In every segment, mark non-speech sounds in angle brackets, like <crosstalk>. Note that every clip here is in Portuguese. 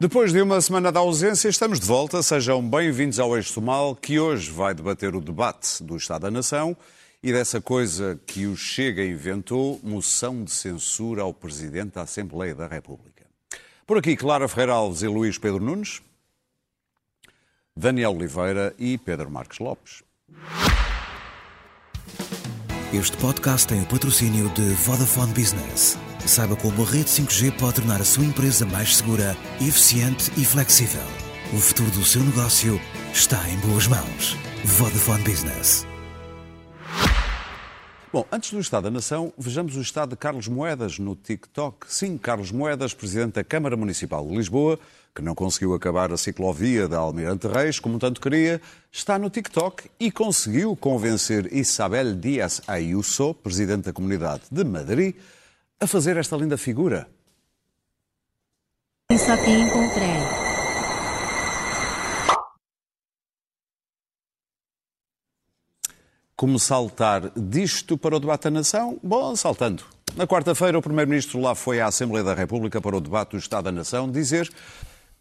Depois de uma semana de ausência, estamos de volta. Sejam bem-vindos ao Eixo Mal, que hoje vai debater o debate do Estado da Nação e dessa coisa que o Chega inventou, moção de censura ao Presidente da Assembleia da República. Por aqui, Clara Ferreira Alves e Luís Pedro Nunes, Daniel Oliveira e Pedro Marques Lopes. Este podcast tem o patrocínio de Vodafone Business. Saiba como a rede 5G pode tornar a sua empresa mais segura, eficiente e flexível. O futuro do seu negócio está em boas mãos. Vodafone Business. Bom, antes do Estado da Nação, vejamos o estado de Carlos Moedas no TikTok. Sim, Carlos Moedas, presidente da Câmara Municipal de Lisboa, que não conseguiu acabar a ciclovia da Almirante Reis como tanto queria, está no TikTok e conseguiu convencer Isabel Díaz Ayuso, presidente da Comunidade de Madrid, a fazer esta linda figura. Isso aqui encontrei. Como saltar disto para o debate da nação? Bom, saltando. Na quarta-feira, o Primeiro-Ministro lá foi à Assembleia da República para o debate do Estado da Nação dizer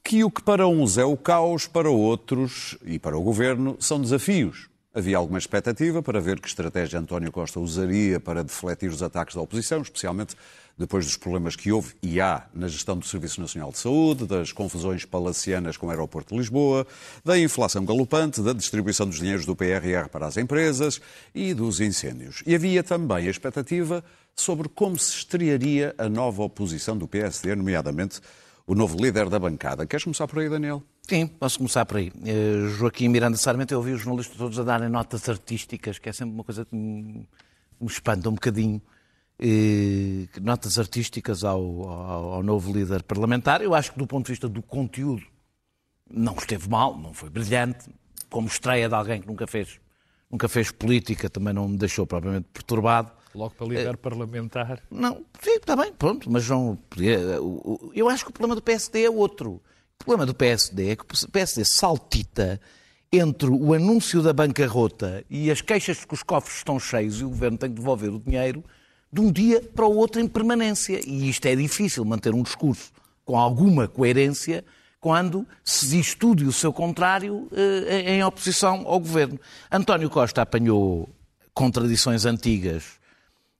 que o que para uns é o caos, para outros e para o Governo são desafios. Havia alguma expectativa para ver que estratégia António Costa usaria para defletir os ataques da oposição, especialmente depois dos problemas que houve e há na gestão do Serviço Nacional de Saúde, das confusões palacianas com o aeroporto de Lisboa, da inflação galopante, da distribuição dos dinheiros do PRR para as empresas e dos incêndios. E havia também a expectativa sobre como se estrearia a nova oposição do PSD, nomeadamente o novo líder da bancada. Queres começar por aí, Daniel? Sim, posso começar por aí. Uh, Joaquim Miranda Sarmento, eu ouvi os jornalistas todos a darem notas artísticas, que é sempre uma coisa que me, me espanta um bocadinho. Uh, notas artísticas ao, ao, ao, novo líder parlamentar. Eu acho que, do ponto de vista do conteúdo, não esteve mal, não foi brilhante. Como estreia de alguém que nunca fez, nunca fez política, também não me deixou propriamente perturbado. Logo para líder uh, parlamentar. Não, sim, está bem, pronto, mas não. Eu acho que o problema do PSD é outro. O problema do PSD é que o PSD saltita entre o anúncio da bancarrota e as queixas de que os cofres estão cheios e o governo tem que devolver o dinheiro de um dia para o outro em permanência. E isto é difícil, manter um discurso com alguma coerência quando se diz tudo e o seu contrário eh, em oposição ao governo. António Costa apanhou contradições antigas eh,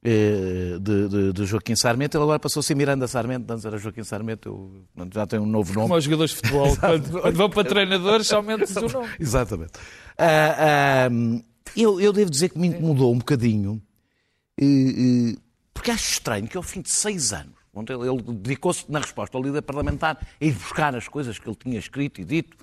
de, de, de, Joaquim Sarmento, ele agora passou a ser Miranda Sarmento, antes era Joaquim Sarmento, eu, já tem um novo nome. Como os jogadores de futebol, <laughs> quando, quando, vão para treinadores, somente o <laughs> nome. Exatamente. Uh, uh, eu, eu devo dizer que me incomodou um bocadinho, uh, porque acho estranho que ao fim de seis anos, ele, ele dedicou-se na resposta ao líder parlamentar a ir buscar as coisas que ele tinha escrito e dito,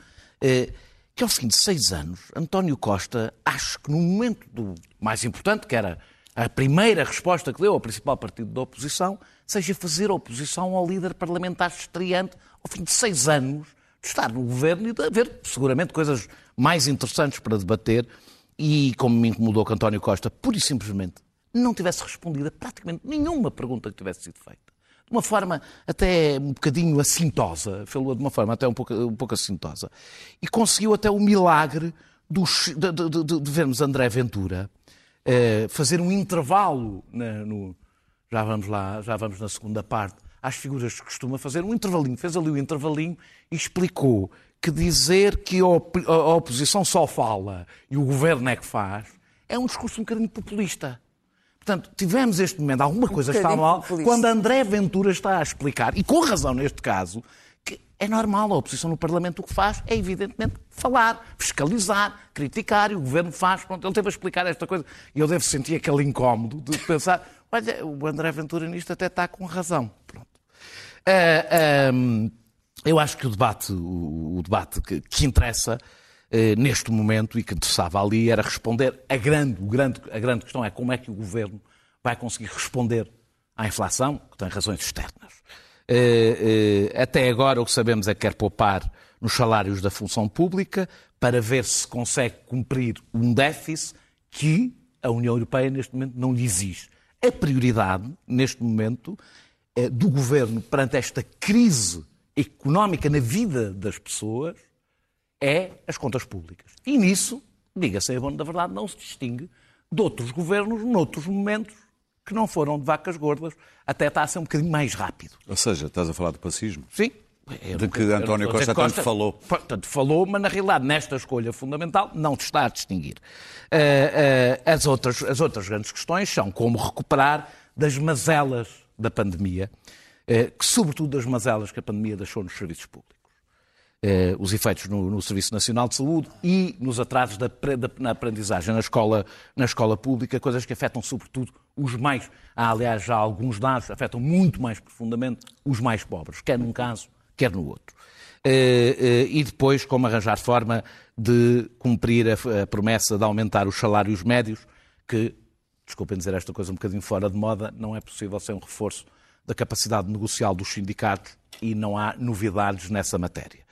que ao fim de seis anos, António Costa, acho que no momento do mais importante, que era a primeira resposta que deu ao principal partido da oposição seja fazer oposição ao líder parlamentar estreante ao fim de seis anos de estar no governo e de haver seguramente coisas mais interessantes para debater. E como me incomodou que António Costa, pura e simplesmente, não tivesse respondido a praticamente nenhuma pergunta que tivesse sido feita. De uma forma até um bocadinho assintosa, falou de uma forma até um pouco, um pouco assintosa. E conseguiu até o milagre dos, de, de, de, de vermos André Ventura é, fazer um intervalo na, no, já vamos lá, já vamos na segunda parte, às figuras que costuma fazer, um intervalinho, fez ali o um intervalinho e explicou que dizer que a oposição só fala e o governo é que faz é um discurso um bocadinho populista. Portanto, tivemos este momento, alguma coisa um está mal, populista. quando André Ventura está a explicar, e com razão neste caso, é normal, a oposição no Parlamento o que faz é, evidentemente, falar, fiscalizar, criticar, e o Governo faz. Pronto, ele teve a explicar esta coisa. E eu devo sentir aquele incómodo de pensar: <laughs> olha, o André Ventura nisto até está com razão. Pronto. Uh, ah, um, eu acho que o debate, o, o debate que, que interessa uh, neste momento e que interessava ali era responder a grande, o grande, a grande questão é como é que o Governo vai conseguir responder à inflação, que tem razões externas. Eh, eh, até agora o que sabemos é que quer poupar nos salários da função pública para ver se consegue cumprir um déficit que a União Europeia neste momento não lhe exige. A prioridade, neste momento, eh, do governo perante esta crise económica na vida das pessoas é as contas públicas. E nisso, diga-se a bom da verdade, não se distingue de outros governos noutros momentos que não foram de vacas gordas, até está a ser um bocadinho mais rápido. Ou seja, estás a falar de pacismo? Sim, de que António Costa, tanto falou. Tanto falou, mas na realidade, nesta escolha fundamental, não se está a distinguir. Uh, uh, as, outras, as outras grandes questões são como recuperar das mazelas da pandemia, uh, que, sobretudo das mazelas que a pandemia deixou nos serviços públicos. os efeitos no, no, Serviço Nacional de Saúde e nos atrasos da, da, na aprendizagem na escola, na escola pública, coisas que afetam sobretudo os mais. Há, aliás, já alguns dados, afetam muito mais profundamente os mais pobres, quer num caso, quer no outro. Eh, eh, e depois como arranjar forma de cumprir a promessa de aumentar os salários médios, que, desculpem dizer esta coisa um bocadinho fora de moda, não é possível sem um reforço da capacidade negocial dos sindicatos e não há novidades nessa matéria.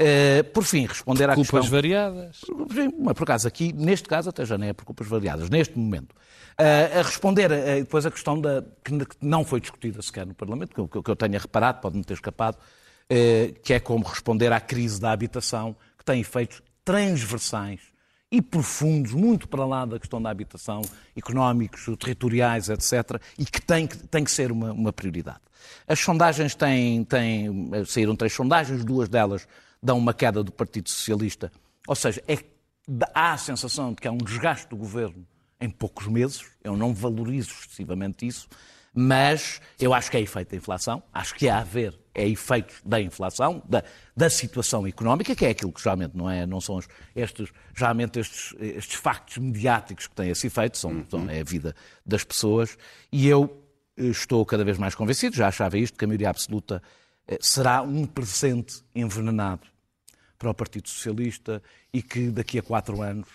Uh, por fim, responder à culpas questão... Culpas variadas. Mas, por acaso, aqui, neste caso, até já nem é por culpas variadas, neste momento. Uh, a responder uh, depois a questão da, que não foi discutida sequer no Parlamento, que, que eu tenha reparado, pode-me ter escapado, que é como responder à crise da habitação, que tem efeitos transversais e profundos, muito para lá da questão da habitação, económicos, territoriais, etc., e que tem que, tem que ser uma, uma prioridade. As sondagens têm, têm, saíram três sondagens, duas delas dão uma queda do Partido Socialista, ou seja, é, há a sensação de que há um desgaste do governo em poucos meses, eu não valorizo excessivamente isso, mas eu acho que é efeito da inflação, acho que há a ver é efeito da inflação, da, da situação económica, que é aquilo que geralmente não, é, não são estes, geralmente estes, estes factos mediáticos que têm esse efeito, são, uhum. são, é a vida das pessoas, e eu eh, estou cada vez mais convencido, já achava isto, que a maioria absoluta será um presente envenenado para o Partido Socialista e que daqui a quatro anos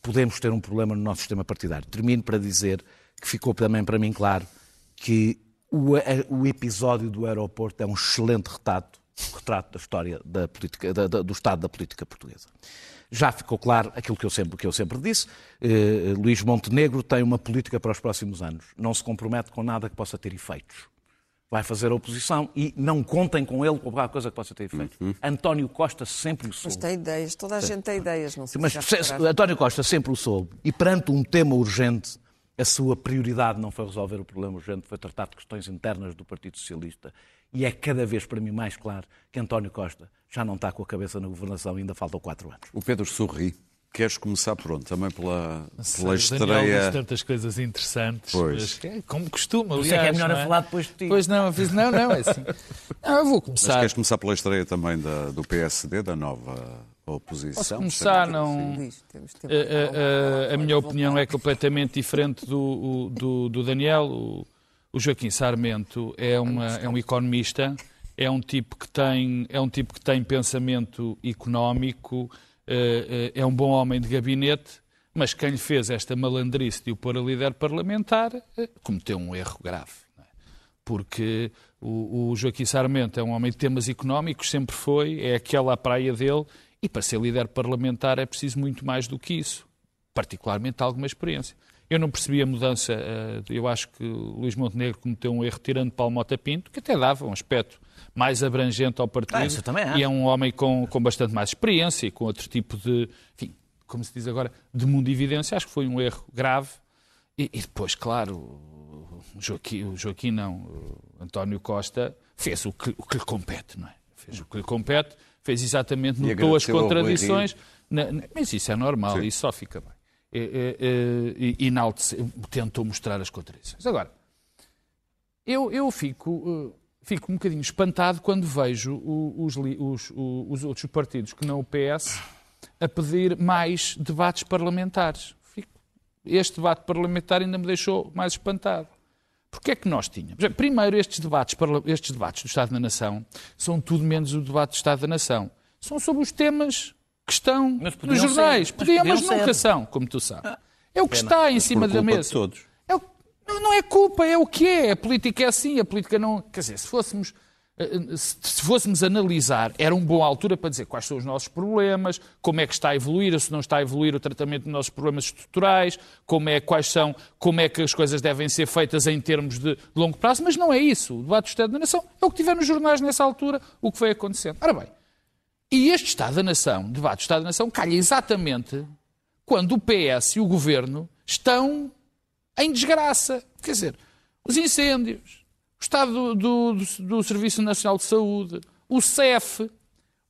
podemos ter um problema no nosso sistema partidário. Termino para dizer que ficou também para mim claro que o, o, episódio do aeroporto é um excelente retrato, retrato da história da política, da, da, do Estado da política portuguesa. Já ficou claro aquilo que eu sempre, que eu sempre disse. Eh, Luís Montenegro tem uma política para os próximos anos. Não se compromete com nada que possa ter efeitos. Vai fazer a oposição e não contem com ele com alguma coisa que possa ter efeitos. Uhum. António Costa sempre o soube. Mas tem ideias, toda a gente tem ideias, não sei Mas se António Costa sempre o soube. E perante um tema urgente, a sua prioridade não foi resolver o problema urgente, foi tratar de questões internas do Partido Socialista. E é cada vez para mim mais claro que António Costa já não está com a cabeça na governação, ainda faltam quatro anos. O Pedro sorri. Queres começar por onde? Também pela, pela estreia. Daniel tantas coisas interessantes. Pois. Mas, é como costuma, aliás. Isso é que é melhor é? a falar depois de ti. Pois não, fiz, não, não, é assim. Não, eu vou começar. Mas queres começar pela estreia também da, do PSD, da nova oposição. Posso começar, não. A, a, a, a minha opinião é completamente diferente do, do, do Daniel. O, o, Joaquim Sarmento é, uma, é um economista, é um tipo que tem, é um tipo que tem pensamento económico, é, é um bom homem de gabinete, mas quem lhe fez esta malandrice de o pôr a líder parlamentar eh, cometeu um erro grave. É? Porque o, o Joaquim Sarmento é um homem de temas económicos, sempre foi, é aquela a praia dele e para ser líder parlamentar é preciso muito mais do que isso, particularmente alguma experiência. Eu não percebi a mudança, eh, eu acho que Luís Montenegro cometeu um erro tirando Palmota Pinto, que até dava um aspecto mais abrangente ao partido. Ah, é. E é um homem com, com bastante mais experiência e com outro tipo de, enfim, como se diz agora, de mundo evidência. Acho que foi um erro grave. E, e depois, claro, o Joaquim, o Joaquim não, o António Costa fez o que, o que lhe compete, não é? Fez o que lhe compete fez exatamente, notou as contradições. Na, na, mas isso é normal, Sim. isso só fica bem. E, e, e, e tentou mostrar as contradições. Agora, eu, eu fico, eh, fico um bocadinho espantado quando vejo os, os, os, outros partidos que não o PS a pedir mais debates parlamentares. Fico, este debate parlamentar ainda me deixou mais espantado. Porque é que nós tínhamos? Primeiro, estes debates, estes debates do Estado da Nação são tudo menos o debate do Estado da Nação. São sobre os temas que estão nos jornais. Ser. Podiam, mas, mas nunca são, como tu sabes. É o que está em cima da mesa. É o, não é culpa, é o que é. A política é assim, a política não. Quer dizer, se fôssemos eh, se fôssemos analisar, era uma boa altura para dizer quais são os nossos problemas, como é que está a evoluir, ou se não está a evoluir o tratamento dos nossos problemas estruturais, como é, quais são, como é que as coisas devem ser feitas em termos de longo prazo, mas não é isso. O debate do Estado da Nação é o que tiver nos jornais nessa altura, o que foi acontecendo. Ora bem, e este Estado da Nação, debate do Estado da Nação, calha exatamente quando o PS e o Governo estão em desgraça. Quer dizer, os incêndios, o estado do, do, do, Serviço Nacional de Saúde, o CEF,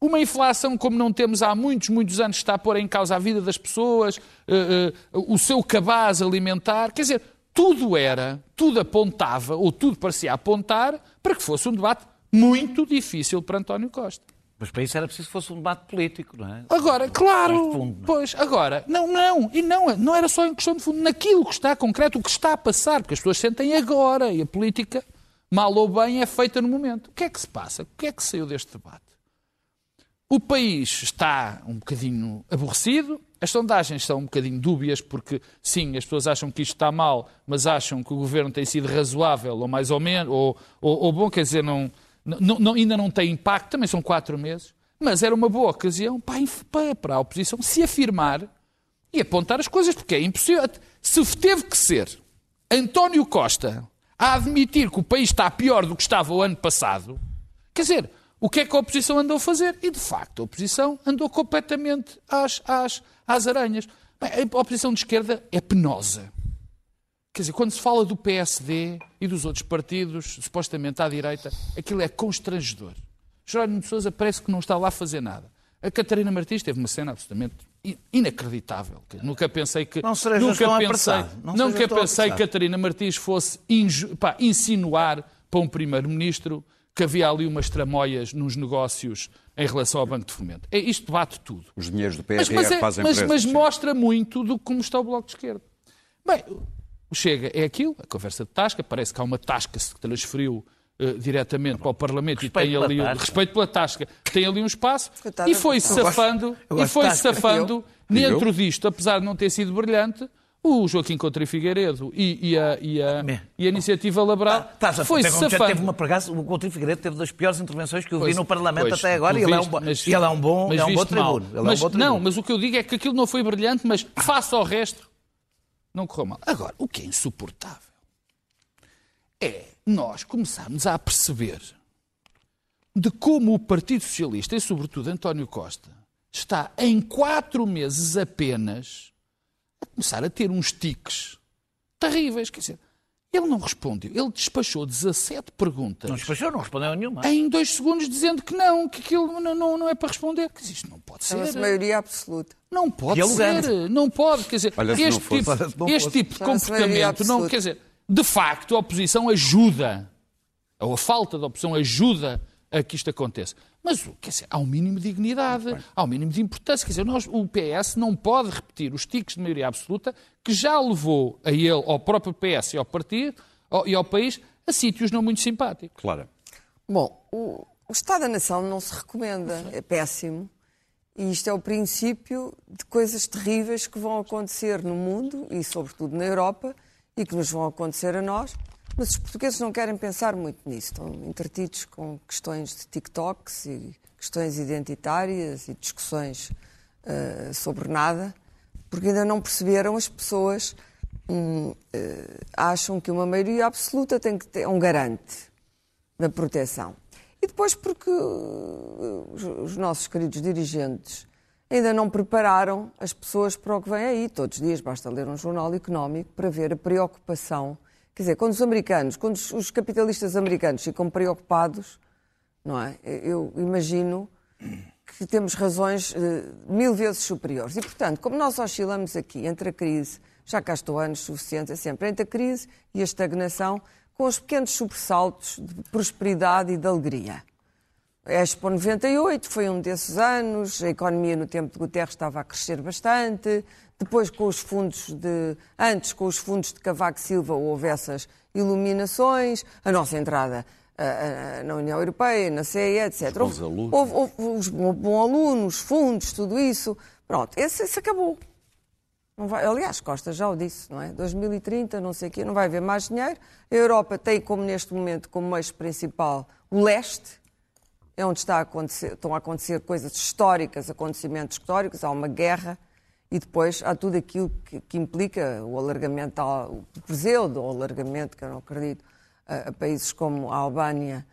uma inflação como não temos há muitos, muitos anos, está a pôr em causa a vida das pessoas, eh, eh, o seu cabaz alimentar. Quer dizer, tudo era, tudo apontava, ou tudo parecia apontar, para que fosse um debate muito difícil para António Costa. Mas para isso era preciso que fosse um debate político, não é? Agora, claro, fundo, não é? pois, agora, não, não, e não, não era só em questão de fundo, naquilo que está concreto, o que está a passar, porque as pessoas sentem agora, e a política, mal ou bem, é feita no momento. O que é que se passa? O que é que saiu deste debate? O país está um bocadinho aborrecido, as sondagens são um bocadinho dúbias, porque sim, as pessoas acham que isto está mal, mas acham que o governo tem sido razoável, ou mais ou menos, ou, ou, ou bom, quer dizer, não, não- não- ainda não tem impacto, também são quatro meses, mas era uma boa ocasião para, para a oposição se afirmar e apontar as coisas, porque é impossível. Se teve que ser António Costa a admitir que o país está pior do que estava o ano passado, quer dizer, o que é que a oposição andou a fazer? E, de facto, a oposição andou completamente às, às, às aranhas. Bem, a oposição de esquerda é penosa. Quer dizer, quando se fala do PSD e dos outros partidos, supostamente à direita, aquilo é constrangedor. Jerónimo de Sousa parece que não está lá a fazer nada. A Catarina Martins teve uma cena absolutamente in- inacreditável. que Nunca pensei que. Não nunca tão pensei, apressado. Não nunca pensei que. Catarina Martins fosse inju- pá, insinuar para um primeiro-ministro que havia ali umas tramóias nos negócios em relação ao Banco de Fomento. É, isto bate tudo. Os dinheiros do PRR Mas, mas, é- fazem mas- preço. mas mostra muito do como está o Bloco de Esquerda. Bem, o Chega é aquilo, a conversa de tasca, parece que há uma tasca que se transferiu eh, diretamente para o Parlamento Respeito e tem ali um- respeito pela tasca, tem ali um espaço Coitada, e foi eu gosto- safando, eu e gosto foi tasca. safando Eu? dentro disto, apesar de não ter sido brilhante, o Joaquim Coutinho Figueiredo e, e a, e, a, e a Iniciativa Laboral Estás a foi como já safando. teve uma acaso, o Coutinho Figueiredo teve das piores intervenções que eu vi Pois, no Parlamento pois, até agora e ele é um, mas- e ele é um bom, é um bom tribuno. É um Mas, bom tribuno. não, mas o que eu digo é que aquilo não foi brilhante, mas face ao resto, não correu mal. Agora, o que é insuportável é nós começarmos a perceber de como o Partido Socialista, e sobretudo António Costa, está em quatro meses apenas a começar a ter uns tiques terríveis. Quer dizer, ele não respondeu. Ele despachou 17 perguntas Não despachou, não respondeu a nenhuma. em dois segundos dizendo que não, que aquilo não, não, não é para responder. Quer dizer, isto não pode ser. maioria absoluta. Não pode Dialogando. ser. Não pode. Quer dizer, Olha, este, fosse. tipo, Olha, se não este fosse. tipo de comportamento, não, quer dizer, de facto, a oposição ajuda, ou a falta de oposição ajuda a que isto aconteça. Mas, quer dizer, há um mínimo de dignidade, há um mínimo de importância. Quer dizer, nós, o PS não pode repetir os tiques de maioria absoluta que já levou a ele, ao próprio PS e ao partido ao- e ao país, a sítios não muito simpáticos. Claro. Bom, o, o Estado da Nação não se recomenda, é péssimo. E isto é o princípio de coisas terríveis que vão acontecer no mundo e, sobretudo, na Europa e que nos vão acontecer a nós. Mas os portugueses não querem pensar muito nisso. Estão entretidos com questões de TikToks e questões identitárias e discussões eh, sobre nada, porque ainda não perceberam as pessoas hum, eh, acham que uma maioria absoluta tem que ter é um garante da proteção. E depois porque uh, os, os nossos queridos dirigentes ainda não prepararam as pessoas para o que vem aí. Todos os dias basta ler um jornal económico para ver a preocupação. Quer dizer, quando os americanos, quando os, capitalistas americanos ficam preocupados, não é? Eu imagino que temos razões eh, mil vezes superiores. E, portanto, como nós oscilamos aqui entre a crise, já cá estou anos suficientes, é sempre entre a crise e a estagnação, com os pequenos sobressaltos de prosperidade e de alegria. A Expo 98 foi um desses anos, a economia no tempo de Guterres estava a crescer bastante, depois com os fundos de... Antes, com os fundos de Cavaco Silva, houve essas iluminações, a nossa entrada na União Europeia, na CE, etc. bons alunos. Houve, houve os bons alunos, fundos, tudo isso. Pronto, esse, esse acabou. Vai, aliás, Costa já o disse, não é? 2030, não sei o quê, não vai haver mais dinheiro. A Europa tem como neste momento como eixo principal o leste, é onde está a estão a acontecer coisas históricas, acontecimentos históricos, há uma guerra e depois há tudo aquilo que, que implica o alargamento, ao, o pseudo alargamento, que eu não acredito, a, a países como a Albânia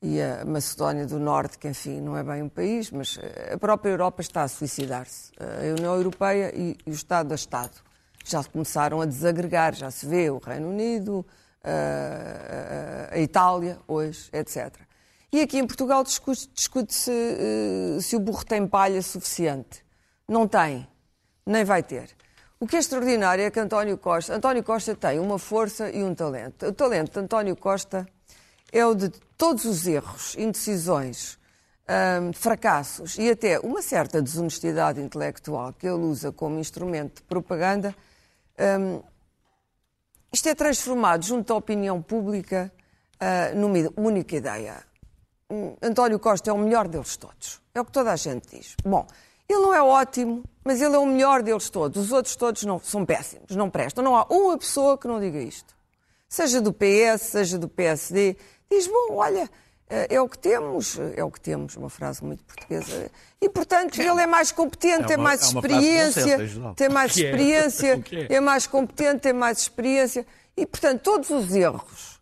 e a Macedónia do Norte, que enfim não é bem um país, mas a própria Europa está a suicidar-se. A União Europeia e, e o Estado a Estado já começaram a desagregar, já se vê o Reino Unido, a, a- Itália hoje, etc. E aqui em Portugal discute- discute-se eh, se o burro tem palha suficiente. Não tem, nem vai ter. O que é extraordinário é que António Costa, António Costa tem uma força e um talento. O talento de António Costa é o de todos os erros, indecisões, hum, fracassos e até uma certa desonestidade intelectual que ele usa como instrumento de propaganda. hum, isto é transformado junto à opinião pública ah, numa única ideia. Hum, António Costa é o melhor deles todos. É o que toda a gente diz. Bom, ele não é ótimo, mas ele é o melhor deles todos. Os outros todos não, são péssimos, não prestam. Não há uma pessoa que não diga isto. Seja do PS, seja do PSD. Diz, bom, olha, eh, é o que temos, é o que temos, uma frase muito portuguesa. E, portanto, ele é mais competente, É tem uma- mais é uma frase de experiência, consenso, tem mais é? experiência, <laughs> é? é mais competente, tem mais experiência. E, portanto, todos os erros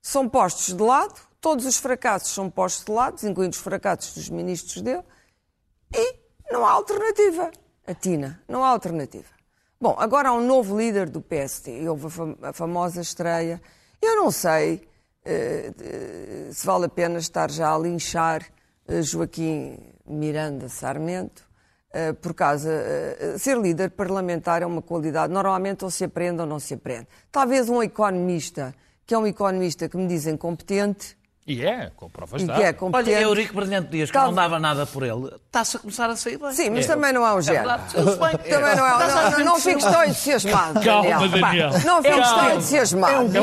são postos de lado, todos os fracassos são postos de lado, incluindo os fracassos dos ministros dele, e não há alternativa. A Tina, não há alternativa. Bom, agora há um novo líder do PSD, houve a, fam- a famosa estreia. Eu não sei eh, se vale a pena estar já a linchar eh, Joaquim Miranda Sarmento, eh, por causa. eh, ser líder parlamentar é uma qualidade, normalmente ou se aprende ou não se aprende. Talvez um economista, que é um economista que me dizem competente, E é, com provas e de é competente. Olha, Eurico Brilhante Dias, que Calma. não dava nada por ele, está-se a começar a sair bem. Sim, mas também não é um gênio. verdade, tudo bem. <laughs> Também não é. Não, não, não fiques tão entusiasmado. Calma, Daniel. Daniel. Não fiques tão entusiasmado. Não.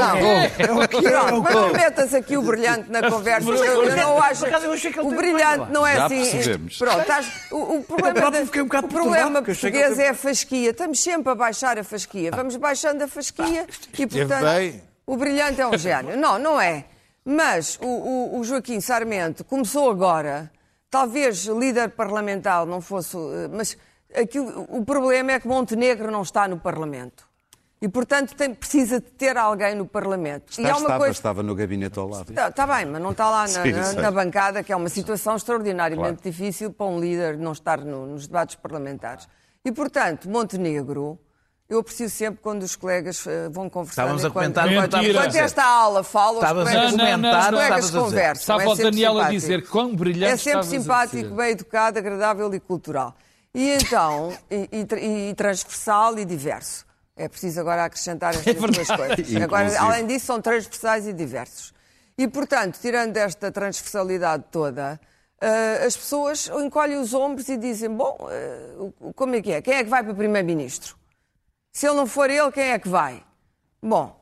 Pronto, mas não metas aqui o brilhante na conversa. Eu, eu não acho. Por acaso eu achei que ele O teve brilhante bem, não é Já assim. percebemos. Pronto, estás- o, o problema, próprio fiquei um bocado o problema perturbado, porque achei que ele português teve- é a fasquia. Estamos sempre a baixar a fasquia. Vamos baixando a fasquia e, portanto, bem. o brilhante é um gênio. Não, não é. Mas o, o- o Joaquim Sarmento começou agora, talvez líder parlamentar não fosse. eh, Mas aquilo, o problema é que Montenegro não está no Parlamento. E, portanto, tem- precisa de ter alguém no Parlamento. e Está, há uma estava, coisa. estava no gabinete ao lado. Está, está bem, mas não está lá na, Sim, na- na bancada, que é uma situação extraordinariamente Claro. difícil para um líder não estar no- nos debates parlamentares. E, portanto, Montenegro, eu aprecio sempre quando os colegas eh, vão conversar. Estávamos a enquanto, comentar enquanto, enquanto- enquanto esta aula fala, os Estavas a colegas, comentar, os colegas a conversam. Estava é o Daniel a dizer quão brilhante É sempre a simpático, bem educado, agradável e cultural. E então, <laughs> e, e e transversal e diverso. É preciso agora acrescentar estas duas coisas. Agora, além disso, são transversais e diversos. E, portanto, tirando esta transversalidade toda, eh, as pessoas encolhem os ombros e dizem: bom, o- como é que é? Quem é que vai para Primeiro-Ministro? Se ele não for ele, quem é que vai? Bom,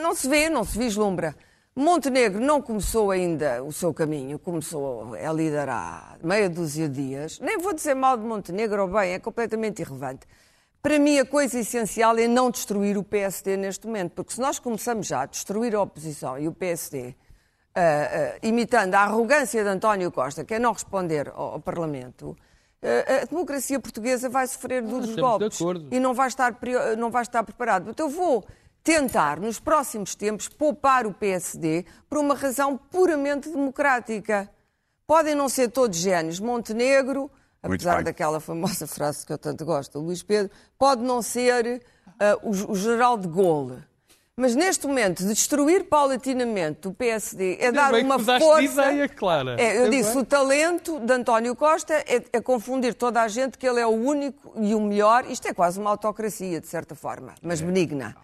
não se vê, não se vislumbra. Montenegro não começou ainda o seu caminho, começou, é líder há meia dúzia de dias. Nem vou dizer mal de Montenegro ou bem, é completamente irrelevante. Para mim, a coisa essencial é não destruir o PSD neste momento, porque se nós começamos já a destruir a oposição e o PSD, ah, ah, imitando a arrogância de António Costa, que é não responder ao, ao Parlamento, a democracia portuguesa vai sofrer duros estamos de golpes e não vai estar, prio- não vai estar preparado. Então eu vou tentar, nos próximos tempos, poupar o PSD por uma razão puramente democrática. Podem não ser todos génios. Montenegro, apesar daquela famosa frase que eu tanto gosto, Luís Pedro, pode não ser ah, o, o general de Gaulle. Mas neste momento, de destruir paulatinamente o PSD é dar uma força. ideia, Clara. É, eu disse, bem. o talento de António Costa é, é confundir toda a gente que ele é o único e o melhor. Isto é quase uma autocracia, de certa forma, mas benigna.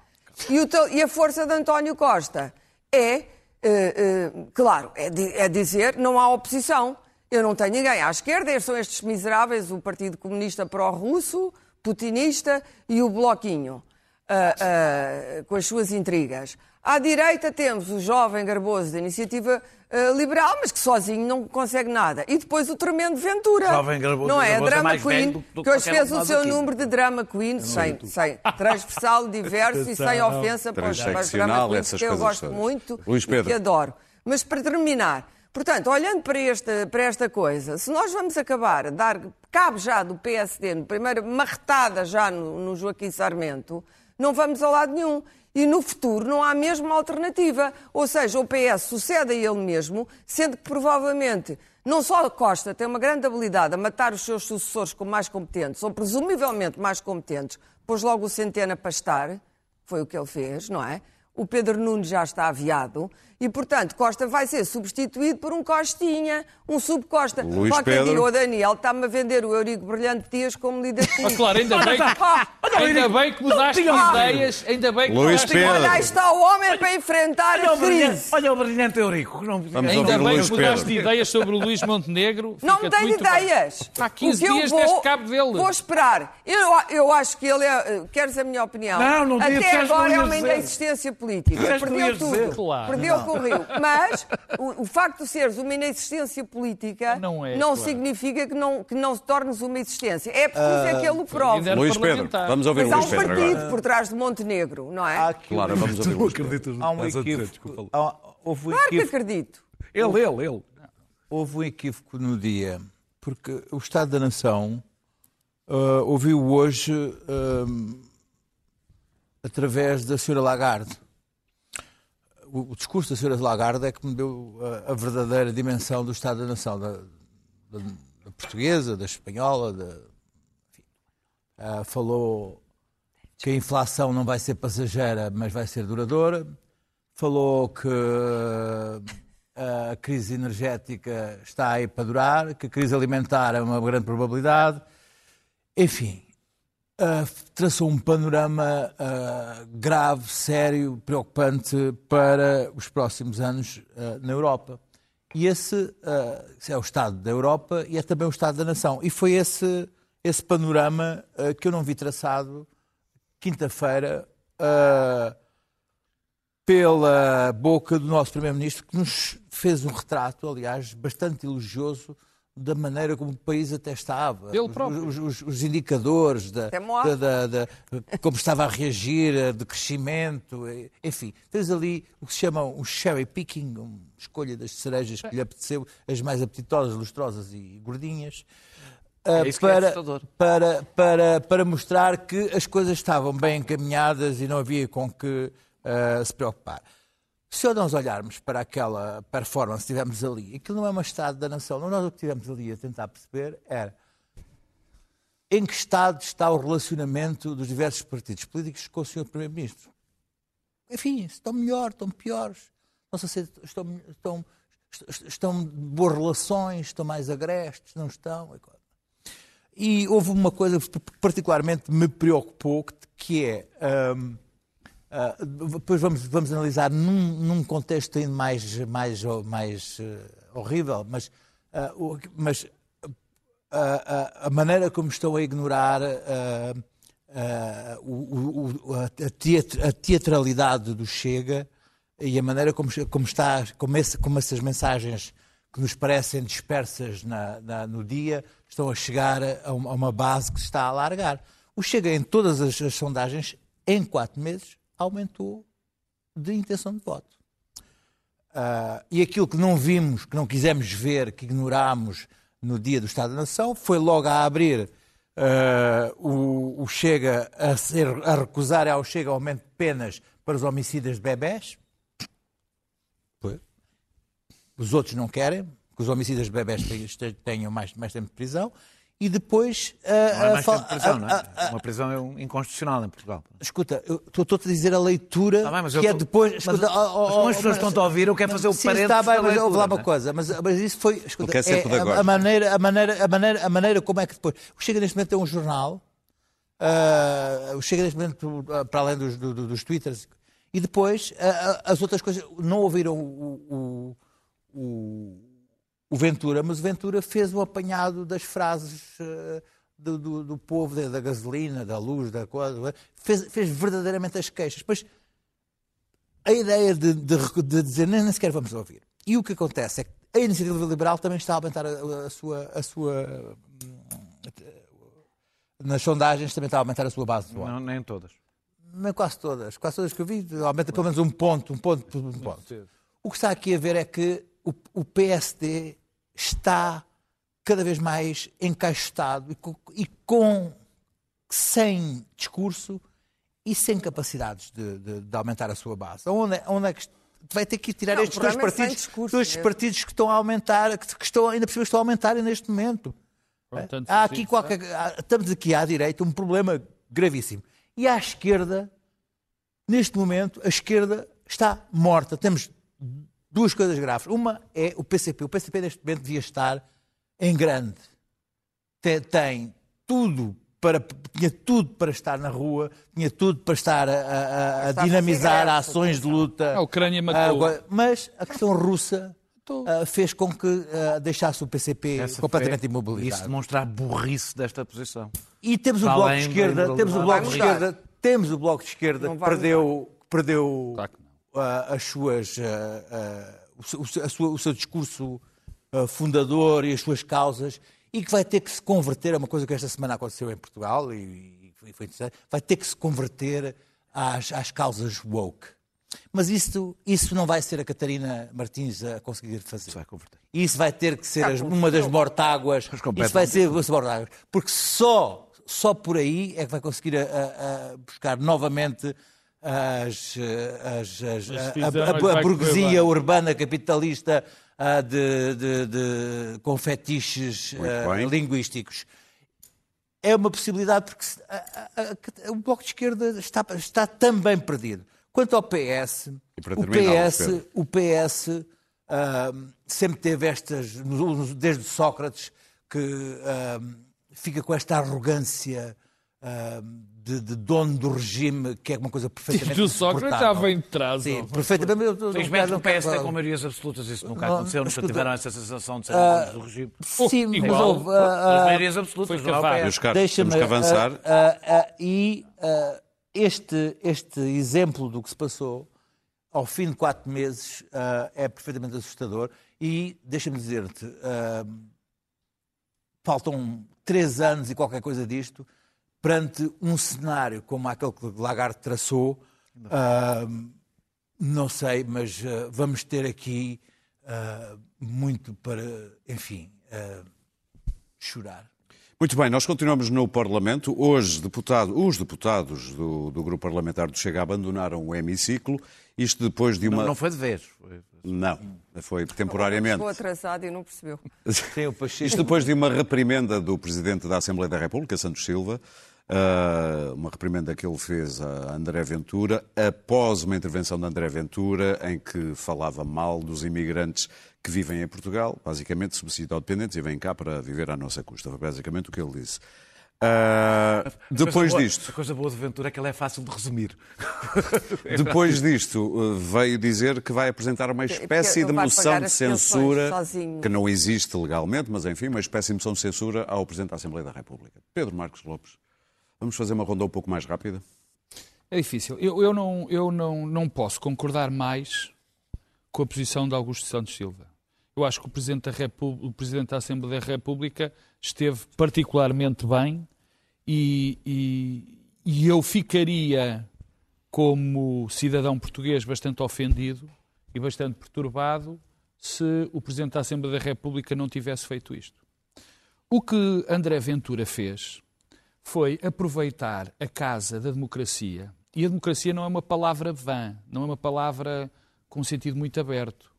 E, o e a força de António Costa é, eh, eh, claro, é, é dizer não há oposição. Eu não tenho ninguém. À esquerda são estes miseráveis, o Partido Comunista pró-russo, putinista e o Bloquinho, ah, ah, com as suas intrigas. À direita temos o jovem garboso da iniciativa ah, liberal, mas que sozinho não consegue nada. E depois o tremendo Ventura. Jovem garboso não e é? A é drama velho queen, do que- do que hoje fez o seu aqui. número de drama queen, sem, sem <laughs> transversal, diverso e sem ofensa para os, drama queens, que eu gosto todas. muito Luís e Pedro. que adoro. Mas para terminar, portanto, olhando para esta, para esta coisa, se nós vamos acabar a dar cabo já do PSD, no primeiro marretada já no, no Joaquim Sarmento, não vamos a lado nenhum. E no futuro não há mesmo alternativa. Ou seja, o PS sucede a ele mesmo, sendo que provavelmente não só Costa tem uma grande habilidade a matar os seus sucessores como mais competentes, ou presumivelmente mais competentes, pôs logo o Centena para estar, foi o que ele fez, não é? o Pedro Nunes já está aviado e, portanto, Costa vai ser substituído por um Costinha, um subcosta. Luís Qualquer Pedro. dia o Daniel está-me a vender o Eurico Brilhante Dias como líder Mas político. claro, ainda bem, Ah, que, <laughs> ainda bem que mudaste de ideias, ainda bem que Luís mudaste Pedro. Olha, está o homem para enfrentar Olha a crise. olha o brilhante Eurico. Não, Vamos Ainda bem Luís que mudaste de Pedro. ideias sobre o Luís Montenegro. Não me tenho muito bem. ideias. Há 15 O que eu dias vou, deste cabo dele. Vou esperar. Eu, eu acho que ele é. Queres a minha opinião? Não, não Até agora é uma inexistência política. Perdeu tudo. Perdeu com o Rio. Mas o, o facto de seres uma inexistência política Não é, claro. significa que não, que não se tornes uma existência. É preciso é que ele o prove. Ainda era Luís Pedro, vamos ouvir Mas o há Luís um Pedro partido agora. por trás de Montenegro, não é? Há aqui Claro, vamos ouvir Luís Pedro. há um equívoco. há- houve um Claro que acredito. Ele, ele, ele. Houve um equívoco no dia, porque o Estado da Nação ah, ouviu hoje ah, através da Sra. Lagarde. O, o discurso da Sra. Lagarde é que me deu a, a verdadeira dimensão do Estado da Nação, da, da- da portuguesa, da espanhola, da. Ah, falou que a inflação não vai ser passageira, mas vai ser duradoura. Falou que ah, a crise energética está aí para durar, que a crise alimentar é uma grande probabilidade. Enfim, ah, traçou um panorama ah, grave, sério, preocupante para os próximos anos ah, na Europa. E esse é o Estado da Europa e é também o Estado da Nação. E foi esse, esse panorama que eu não vi traçado quinta-feira pela boca do nosso Primeiro-Ministro, que nos fez um retrato, aliás, bastante elogioso da maneira como o país até estava. Dele Os- próprio. Os, os- os indicadores, da, da- da- da- como estava a reagir, de crescimento, enfim. Fez ali o que se chama um cherry picking, uma escolha das cerejas que lhe apeteceu, as mais apetitosas, lustrosas e gordinhas. É que é para, assustador. para, para, para mostrar que as coisas estavam bem encaminhadas e não havia com que ah, se preocupar. Se nós olharmos para aquela performance que tivemos ali, aquilo não é uma estado da nação, nós o que tivemos ali a tentar perceber era em que estado está o relacionamento dos diversos partidos políticos com o Sr. Primeiro-Ministro. Enfim, estão melhor, estão piores, não sei se estão, estão, estão de boas relações, estão mais agrestes, não estão. E houve uma coisa que particularmente me preocupou, que é. hum, ah, depois vamos, vamos analisar num, num contexto ainda mais, mais, mais eh, horrível, mas, o- mas a maneira como estão a ignorar o- o- a, a teatralidade do Chega e a maneira como, como, está, como, esse- como essas mensagens que nos parecem dispersas na- na- no dia estão a chegar a uma, a uma base que se está a alargar. O Chega, em todas as, as sondagens, em quatro meses, aumentou de intenção de voto. Ah, e aquilo que não vimos, que não quisemos ver, que ignorámos no dia do Estado da Nação, foi logo a abrir ah, o, o Chega a, ser, a recusar ao Chega aumento de penas para os homicidas de bebés. Pois. Os outros não querem, que os homicidas de bebés tenham- tenham mais, mais tempo de prisão. E depois. Não é ah, prisão, não é? ah, Uma prisão é um inconstitucional em Portugal. Escuta, eu estou-te a dizer a leitura Tá bem, que eu é depois. mas- Escuta, mas oh, oh, como as pessoas mas- estão a ouvir, eu quero fazer o parênteses está bem, mas leitura, houve lá uma é? coisa. Mas, mas isso foi. Escuta, é pedagógico. a, a maneira, a, maneira, a, maneira, a maneira como é que depois. O Chega neste momento é um jornal. ah, o Chega neste momento, para além dos, do- do- dos twitters. E depois, ah, as outras coisas. Não ouviram o, o, Ventura, mas o Ventura fez o apanhado das frases eh, do, do, do povo, da, da gasolina, da luz, da coisa. Fez, fez verdadeiramente as queixas. Depois, a ideia de, de, de dizer nem, nem sequer vamos ouvir. E o que acontece é que a iniciativa liberal também está a aumentar a, a sua. A sua hum, nas sondagens também está a aumentar a sua base de voto. Não, nem todas. Mas quase todas. Quase todas que eu vi, aumenta pelo menos um ponto, um ponto, um ponto. O que está aqui a ver é que o, o PSD está cada vez mais encaixotado e com, e com- sem discurso e sem capacidades de, de- de aumentar a sua base. Onde, é- onde é que vai ter que tirar Não, estes dois é partidos, discurso dois partidos que estão a aumentar, que, que estão ainda por cima estão a aumentar neste momento. Portanto, Há sim, aqui qualquer, há- estamos aqui à direita um problema gravíssimo. E à esquerda Neste momento, a esquerda está morta. Temos duas coisas graves. Uma é o PCP. O PCP, neste momento, devia estar em grande. Tem, tem tudo para, tinha tudo para estar na rua, tinha tudo para estar a, a- a a dinamizar fazer ações de luta. A Ucrânia matou. Agora, mas a questão russa ah, fez com que ah, deixasse o PCP Essa completamente foi- imobilizado. Isso demonstra a burrice desta posição. E temos o Bloco de Esquerda, temos o. Bloco de. Esquerda, temos o Bloco de Esquerda que perdeu, perdeu Claro que ah, as suas, o, seu- o seu- a sua- o seu discurso fundador e as suas causas e que vai ter que se converter a uma coisa que esta semana aconteceu em Portugal e, e foi- interessante, vai ter que se converter às, às causas woke. Mas isso, isso não vai ser a Catarina Martins a conseguir fazer. vai converter. Isso vai ter que ser as- uma das mortáguas. Isso vai ser as mortáguas. Porque só, só por aí é que vai conseguir a- a- a buscar novamente as, as- as- a, a- a- burguesia urbana capitalista ah, de, de- de- com fetiches ah, linguísticos. É uma possibilidade porque se- a- a- a- o Bloco de Esquerda está, está também perdido. Quanto ao PS, o PS, o PS ah, sempre teve estas, desde Sócrates, que ah, fica com esta arrogância ah, de, de dono do regime, que é uma coisa perfeitamente Do Sócrates vem de trás. Sim, perfeitamente. Felizmente não no PS quero- tem com maiorias absolutas, isso nunca Não, aconteceu, nunca tiveram essa sensação de serem donos do regime. Sim, mas houve. ah, As maiorias absolutas, é o Deixa-me, temos que avançar. e este, este exemplo do que se passou ao fim de quatro meses é perfeitamente assustador. E deixa-me dizer-te, faltam três anos e qualquer coisa disto perante um cenário como aquele que Lagarde traçou. ah, não sei, mas ah, vamos ter aqui ah, muito para, enfim, chorar. Muito bem, nós continuamos no Parlamento. Hoje, deputado- os deputados do, do grupo parlamentar do Chega abandonaram o hemiciclo. Isto depois de uma. Não, não foi de vez. Foi- Não, foi temporariamente. Chegou atrasado e não percebeu. Isto depois de uma reprimenda do Presidente da Assembleia da República, Santos Silva, uma reprimenda que ele fez a André Ventura, após uma intervenção de André Ventura, em que falava mal dos imigrantes que vivem em Portugal, basicamente subsídio-dependentes, e vêm cá para viver à nossa custa. Foi basicamente o que ele disse. Ah, depois boa- disto, A coisa boa de Ventura é que ele é fácil de resumir. <laughs> depois disto, uh, veio dizer que vai apresentar uma espécie de moção de censura, que não existe legalmente, mas enfim, uma espécie de moção de censura ao Presidente da Assembleia da República. Pedro Marcos Lopes, vamos fazer uma ronda um pouco mais rápida? É difícil. Eu, eu, não, eu não, não posso concordar mais com a posição de Augusto Santos Silva. Eu acho que o Presidente da, o Presidente da Assembleia da República esteve particularmente bem e, e, e eu ficaria, como cidadão português, bastante ofendido e bastante perturbado se o Presidente da Assembleia da República não tivesse feito isto. O que André Ventura fez foi aproveitar a casa da democracia. E a democracia não é uma palavra vã, não é uma palavra com um sentido muito aberto.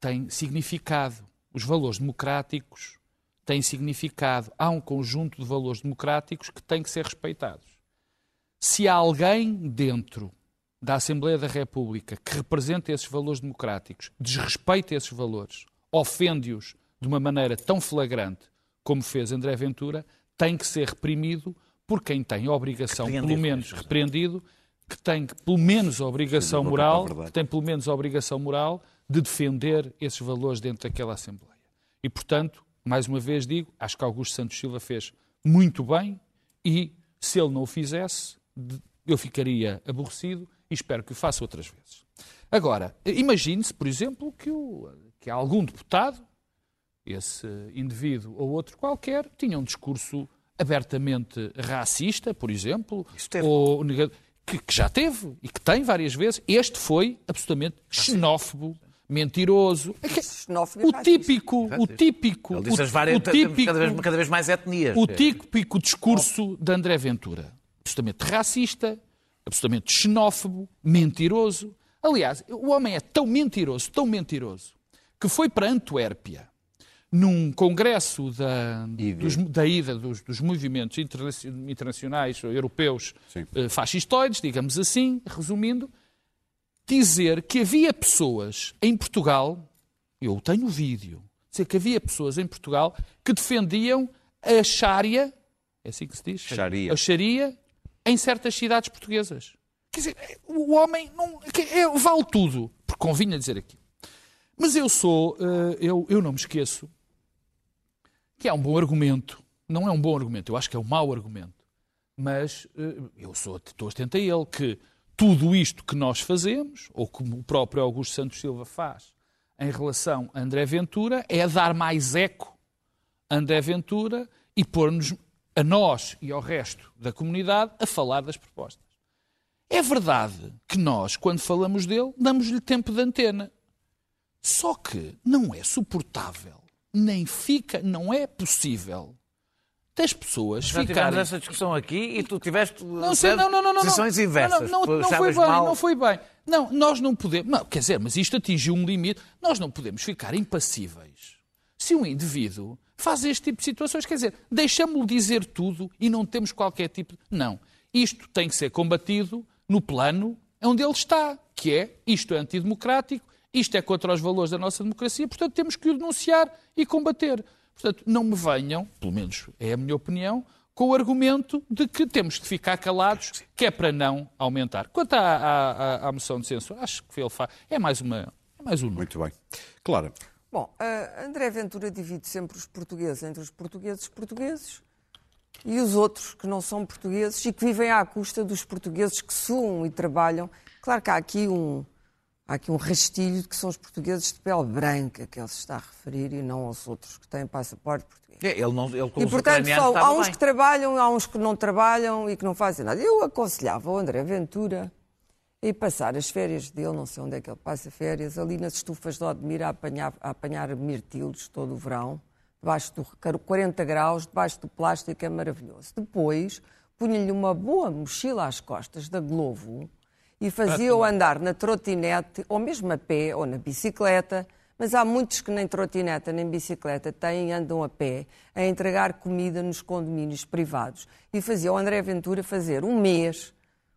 Tem significado. Os valores democráticos têm significado. Há um conjunto de valores democráticos que têm que ser respeitados. Se há alguém dentro da Assembleia da República que representa esses valores democráticos, desrespeita esses valores, ofende-os de uma maneira tão flagrante como fez André Ventura, tem que ser reprimido por quem tem a obrigação, pelo menos repreendido, que tem pelo menos a obrigação moral, que tem pelo menos a obrigação moral de defender esses valores dentro daquela Assembleia. E, portanto, mais uma vez digo, acho que Augusto Santos Silva fez muito bem e, se ele não o fizesse, eu ficaria aborrecido e espero que o faça outras vezes. Agora, imagine-se, por exemplo, que, o, que algum deputado, esse indivíduo ou outro qualquer, tinha um discurso abertamente racista, por exemplo, ou que, que já teve e que tem várias vezes. Este foi absolutamente xenófobo, mentiroso. É o típico, o típico, Ele as várias, o típico, cada, vez, cada vez mais etnias. o típico discurso de André Ventura. Absolutamente racista, absolutamente xenófobo, mentiroso. Aliás, o homem é tão mentiroso, tão mentiroso, que foi para Antuérpia num congresso da, dos, da ida dos, dos movimentos internaci- internacionais europeus eh, fascistoides, digamos assim, resumindo, dizer que havia pessoas em Portugal, eu tenho o vídeo, dizer que havia pessoas em Portugal que defendiam a Sharia, é assim que se diz? Sharia. A Sharia em certas cidades portuguesas. Quer dizer, o homem não, é, vale tudo, porque convinha dizer aquilo. Mas eu sou, eh, eu, eu não me esqueço que é um bom argumento. Não é um bom argumento, eu acho que é um mau argumento. Mas eh, eu sou, estou atento a ele que tudo isto que nós fazemos, ou como o próprio Augusto Santos Silva faz em relação a André Ventura, é dar mais eco a André Ventura e pôr-nos a nós e ao resto da comunidade a falar das propostas. É verdade que nós, quando falamos dele, damos-lhe tempo de antena. Só que não é suportável, nem fica, não é possível das pessoas Já tivemos ficarem... essa discussão aqui e tu tiveste Não sei, não, não, não, não. posições não, inversas. Não, não, não, foi bem, mal. não foi bem. Não, nós não podemos. Não, quer dizer, mas isto atingiu um limite. Nós não podemos ficar impassíveis. Se um indivíduo faz este tipo de situações, quer dizer, deixamos-lhe dizer tudo e não temos qualquer tipo de. Não. Isto tem que ser combatido no plano onde ele está, que é isto é antidemocrático, isto é contra os valores da nossa democracia, portanto temos que o denunciar e combater. Portanto, não me venham, pelo menos é a minha opinião, com o argumento de que temos de ficar calados, que é para não aumentar. Quanto à, à, à- à moção de censura, acho que ele faz. É mais uma. É mais um número. Muito bem. Clara, Bom, eh, André Ventura divide sempre os portugueses entre os portugueses portugueses e os outros que não são portugueses e que vivem à custa dos portugueses que suam e trabalham. Claro que há aqui um, há aqui um rastilho de que são os portugueses de pele branca que ele se está a referir e não aos outros que têm passaporte português. É, Ele, não, ele E portanto, só, há uns bem. que trabalham, há uns que não trabalham e que não fazem nada. Eu aconselhava o André Ventura ir passar as férias dele, não sei onde é que ele passa férias, ali nas estufas de Odmira a apanhar, a apanhar mirtilos todo o verão, debaixo do 40 graus, debaixo do plástico, é maravilhoso. Depois, punha-lhe uma boa mochila às costas da Glovo e fazia-o andar na trotinete, ou mesmo a pé, ou na bicicleta, mas há muitos que nem trotineta nem bicicleta têm e andam a pé a entregar comida nos condomínios privados. E fazia o André Ventura fazer um mês,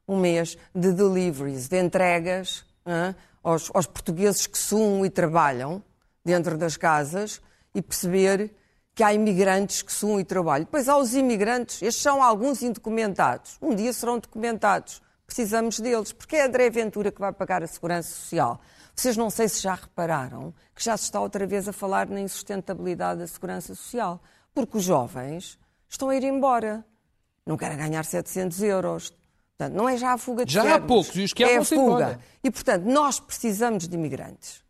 um mês de deliveries, de entregas hã, aos, aos portugueses que suam e trabalham dentro das casas e perceber que há imigrantes que suam e trabalham. Depois há os imigrantes, estes são alguns indocumentados. Um dia serão documentados. Precisamos deles, porque é André Ventura que vai pagar a segurança social. Vocês não sei se já repararam que já se está outra vez a falar na insustentabilidade da segurança social, porque os jovens estão a ir embora. Não querem ganhar 700 euros. Portanto, não é já a fuga de Já há poucos, e os que há é a fuga. embora. E, portanto, nós precisamos de imigrantes.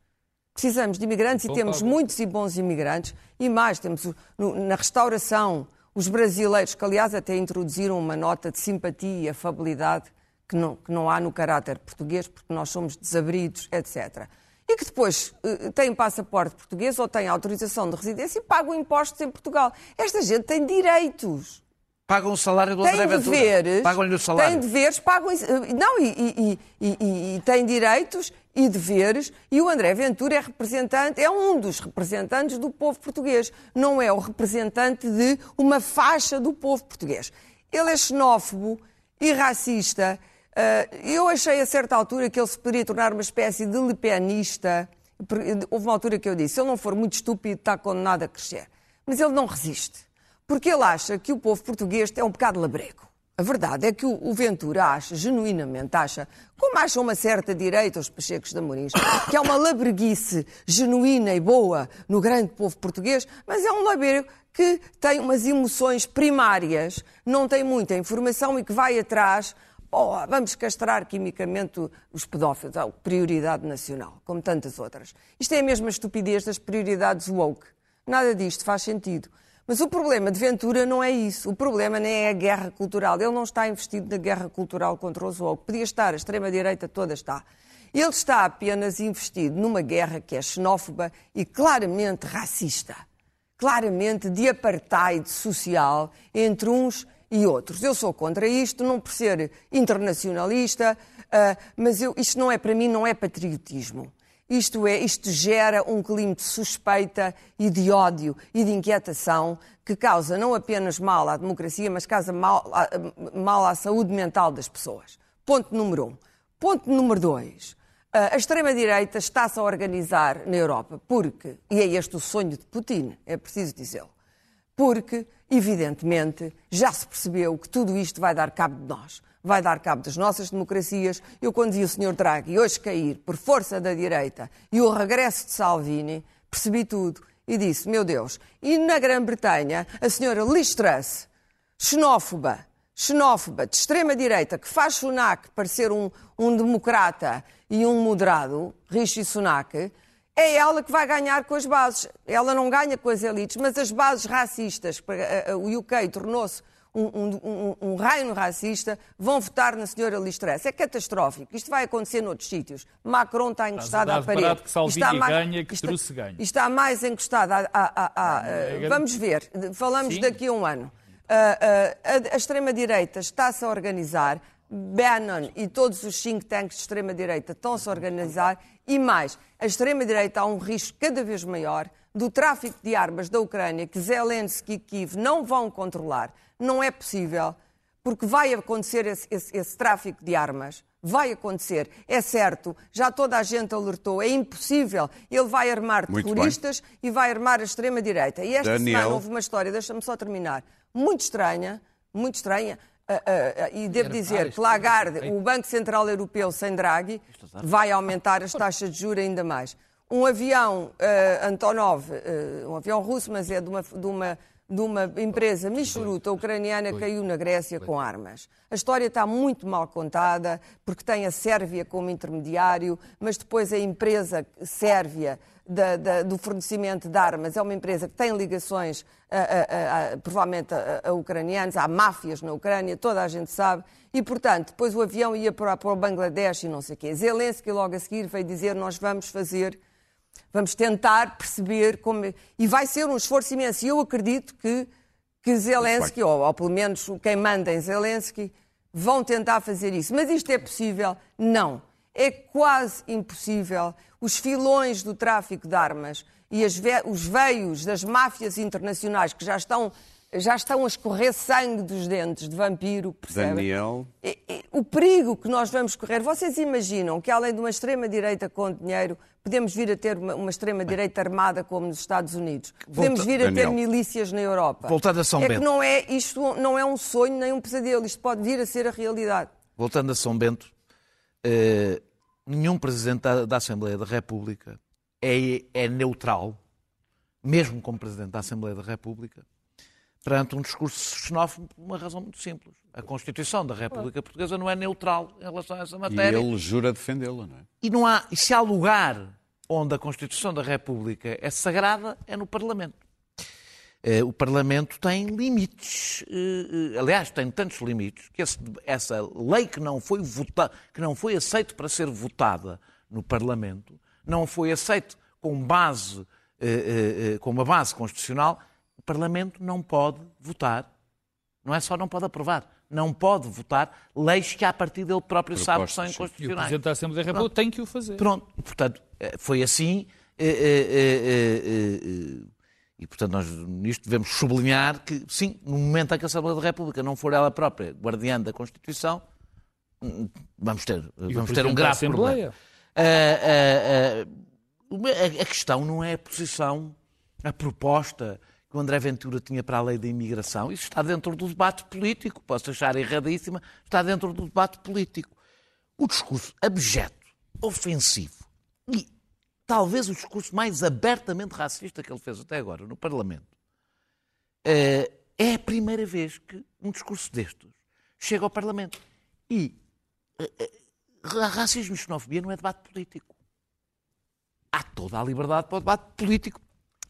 Precisamos de imigrantes e Concordo. temos muitos e bons imigrantes. E mais, temos no- na restauração os brasileiros, que aliás até introduziram uma nota de simpatia e afabilidade que não, que não há no caráter português, porque nós somos desabridos, etc. E que depois eh, têm passaporte português ou têm autorização de residência e pagam impostos em Portugal. Esta gente tem direitos Pagam o salário do André tem Ventura. deveres, Pagam-lhe o salário. tem deveres, pagam, não, e, e- e- e- e tem direitos e deveres, e o André Ventura é representante, é um dos representantes do povo português, não é o representante de uma faixa do povo português. Ele é xenófobo e racista. Ah, Eu achei a certa altura que ele se poderia tornar uma espécie de lepenista. Houve uma altura que eu disse: se ele não for muito estúpido, está condenado a crescer. Mas ele não resiste. Porque ele acha que o povo português é um bocado labrego. A verdade é que o Ventura acha, genuinamente acha, como acha uma certa direita os Pachecos de Amorins, <coughs> que é uma labreguice genuína e boa no grande povo português, mas é um labrego que tem umas emoções primárias, não tem muita informação e que vai atrás Oh, vamos castrar quimicamente os pedófilos, ah, prioridade nacional, como tantas outras. Isto é a mesma estupidez das prioridades woke. Nada disto faz sentido. Mas o problema de Ventura não é isso. O problema nem é a guerra cultural. Ele não está investido na guerra cultural contra os woke. Podia estar, a extrema-direita toda está. Ele está apenas investido numa guerra que é xenófoba e claramente racista claramente de apartheid social entre uns e outros. Eu sou contra isto, não por ser internacionalista, ah, mas eu, isto não é para mim, não é patriotismo. Isto é, isto gera um clima de suspeita e de ódio e de inquietação que causa não apenas mal à democracia, mas causa mal, mal à saúde mental das pessoas. Ponto número um. Ponto número dois. A extrema-direita está-se a organizar na Europa porque, e é este o sonho de Putin, é preciso dizê-lo, porque, evidentemente, já se percebeu que tudo isto vai dar cabo de nós vai dar cabo das nossas democracias. Eu, quando vi o Sr. Draghi hoje cair por força da direita e o regresso de Salvini, percebi tudo e disse: Meu Deus, e na Grã-Bretanha, a senhora Liz xenófoba, xenófoba, de extrema-direita, que faz Sunak parecer um, um democrata e um moderado, Rishi Sunak, é ela que vai ganhar com as bases. Ela não ganha com as elites, mas as bases racistas, o UK tornou-se um, um, um, reino racista, vão votar na senhora Listress. É catastrófico. Isto vai acontecer noutros sítios. Macron está encostado à parede. que Salvini está mais, ganha, que está, ganha. Está mais encostado a... a, a, a vamos ver. Falamos Sim. daqui a um ano. a, a extrema-direita está-se a organizar. Bannon e todos os think tanks de extrema-direita estão-se a organizar. E mais, a extrema-direita há um risco cada vez maior do tráfico de armas da Ucrânia que Zelensky e Kiev não vão controlar não é possível, porque vai acontecer esse, esse, esse tráfico de armas. Vai acontecer, é certo, já toda a gente alertou, é impossível. Ele vai armar terroristas e vai armar a extrema-direita. E esta Daniel... semana houve uma história, deixa-me só terminar, muito estranha, muito estranha, Uh, uh, e devo dizer que Lagarde, o Banco Central Europeu sem Draghi, vai aumentar as taxas de juros ainda mais. Um avião Antonov, um avião russo, mas é de uma, de uma de uma empresa michuruta ucraniana caiu na Grécia com armas. A história está muito mal contada, porque tem a Sérvia como intermediário, mas depois a empresa sérvia da, da, do fornecimento de armas é uma empresa que tem ligações, a, a, a, provavelmente, a, ucranianos, há máfias na Ucrânia, toda a gente sabe, e, portanto, depois o avião ia para, para o Bangladesh e não sei o quê. Zelensky, logo a seguir, veio dizer nós vamos fazer Vamos tentar perceber como. E vai ser um esforço imenso. E eu acredito que, que Zelensky, ou, ou pelo menos quem manda em Zelensky, vão tentar fazer isso. Mas isto é possível? Não. É quase impossível. Os filões do tráfico de armas e ve os veios das máfias internacionais que já estão já estão a escorrer sangue dos dentes de vampiro, percebe? Daniel. O perigo que nós vamos correr. Vocês imaginam que, além de uma extrema-direita com dinheiro, podemos vir a ter uma, uma extrema-direita armada como nos Estados Unidos? Podemos Volta... vir a ter Daniel. milícias na Europa? Voltando a São é Bento. Que não é, isto não é um sonho nem um pesadelo. Isto pode vir a ser a realidade. Voltando a São Bento, eh, nenhum presidente da, da, Assembleia da República é, é neutral, mesmo como presidente da Assembleia da República, perante um discurso xenófobo por uma razão muito simples. A Constituição da República Portuguesa não é neutral em relação a essa matéria. E ele jura defendê-la, não é? E, não há, e se há lugar onde a Constituição da República é sagrada, é no Parlamento. Eh, o Parlamento tem limites, eh, eh, aliás, tem tantos limites que esse, essa lei que não foi vota, que não foi aceita para ser votada no Parlamento, não foi aceita com base, com uma base constitucional, o Parlamento não pode votar, não é só não pode aprovar, não pode votar leis que, a partir dele próprio, sabe que são inconstitucionais. E o Presidente da Assembleia da República tem que o fazer. Pronto, portanto, foi assim. Eh, eh, e, portanto, nós nisto devemos sublinhar que, sim, no momento em que a Assembleia da República não for ela própria guardiã da Constituição, vamos ter, vamos ter um grave problema. A, a, a, a questão não é a posição, a proposta que o André Ventura tinha para a lei da imigração. Isso está dentro do debate político. Posso achar erradíssima, está dentro do debate político. O discurso abjeto, ofensivo e talvez o discurso mais abertamente racista que ele fez até agora no Parlamento eh, é a primeira vez que um discurso destes chega ao Parlamento. E eh, eh, racismo e xenofobia não é debate político. Há toda a liberdade para o debate político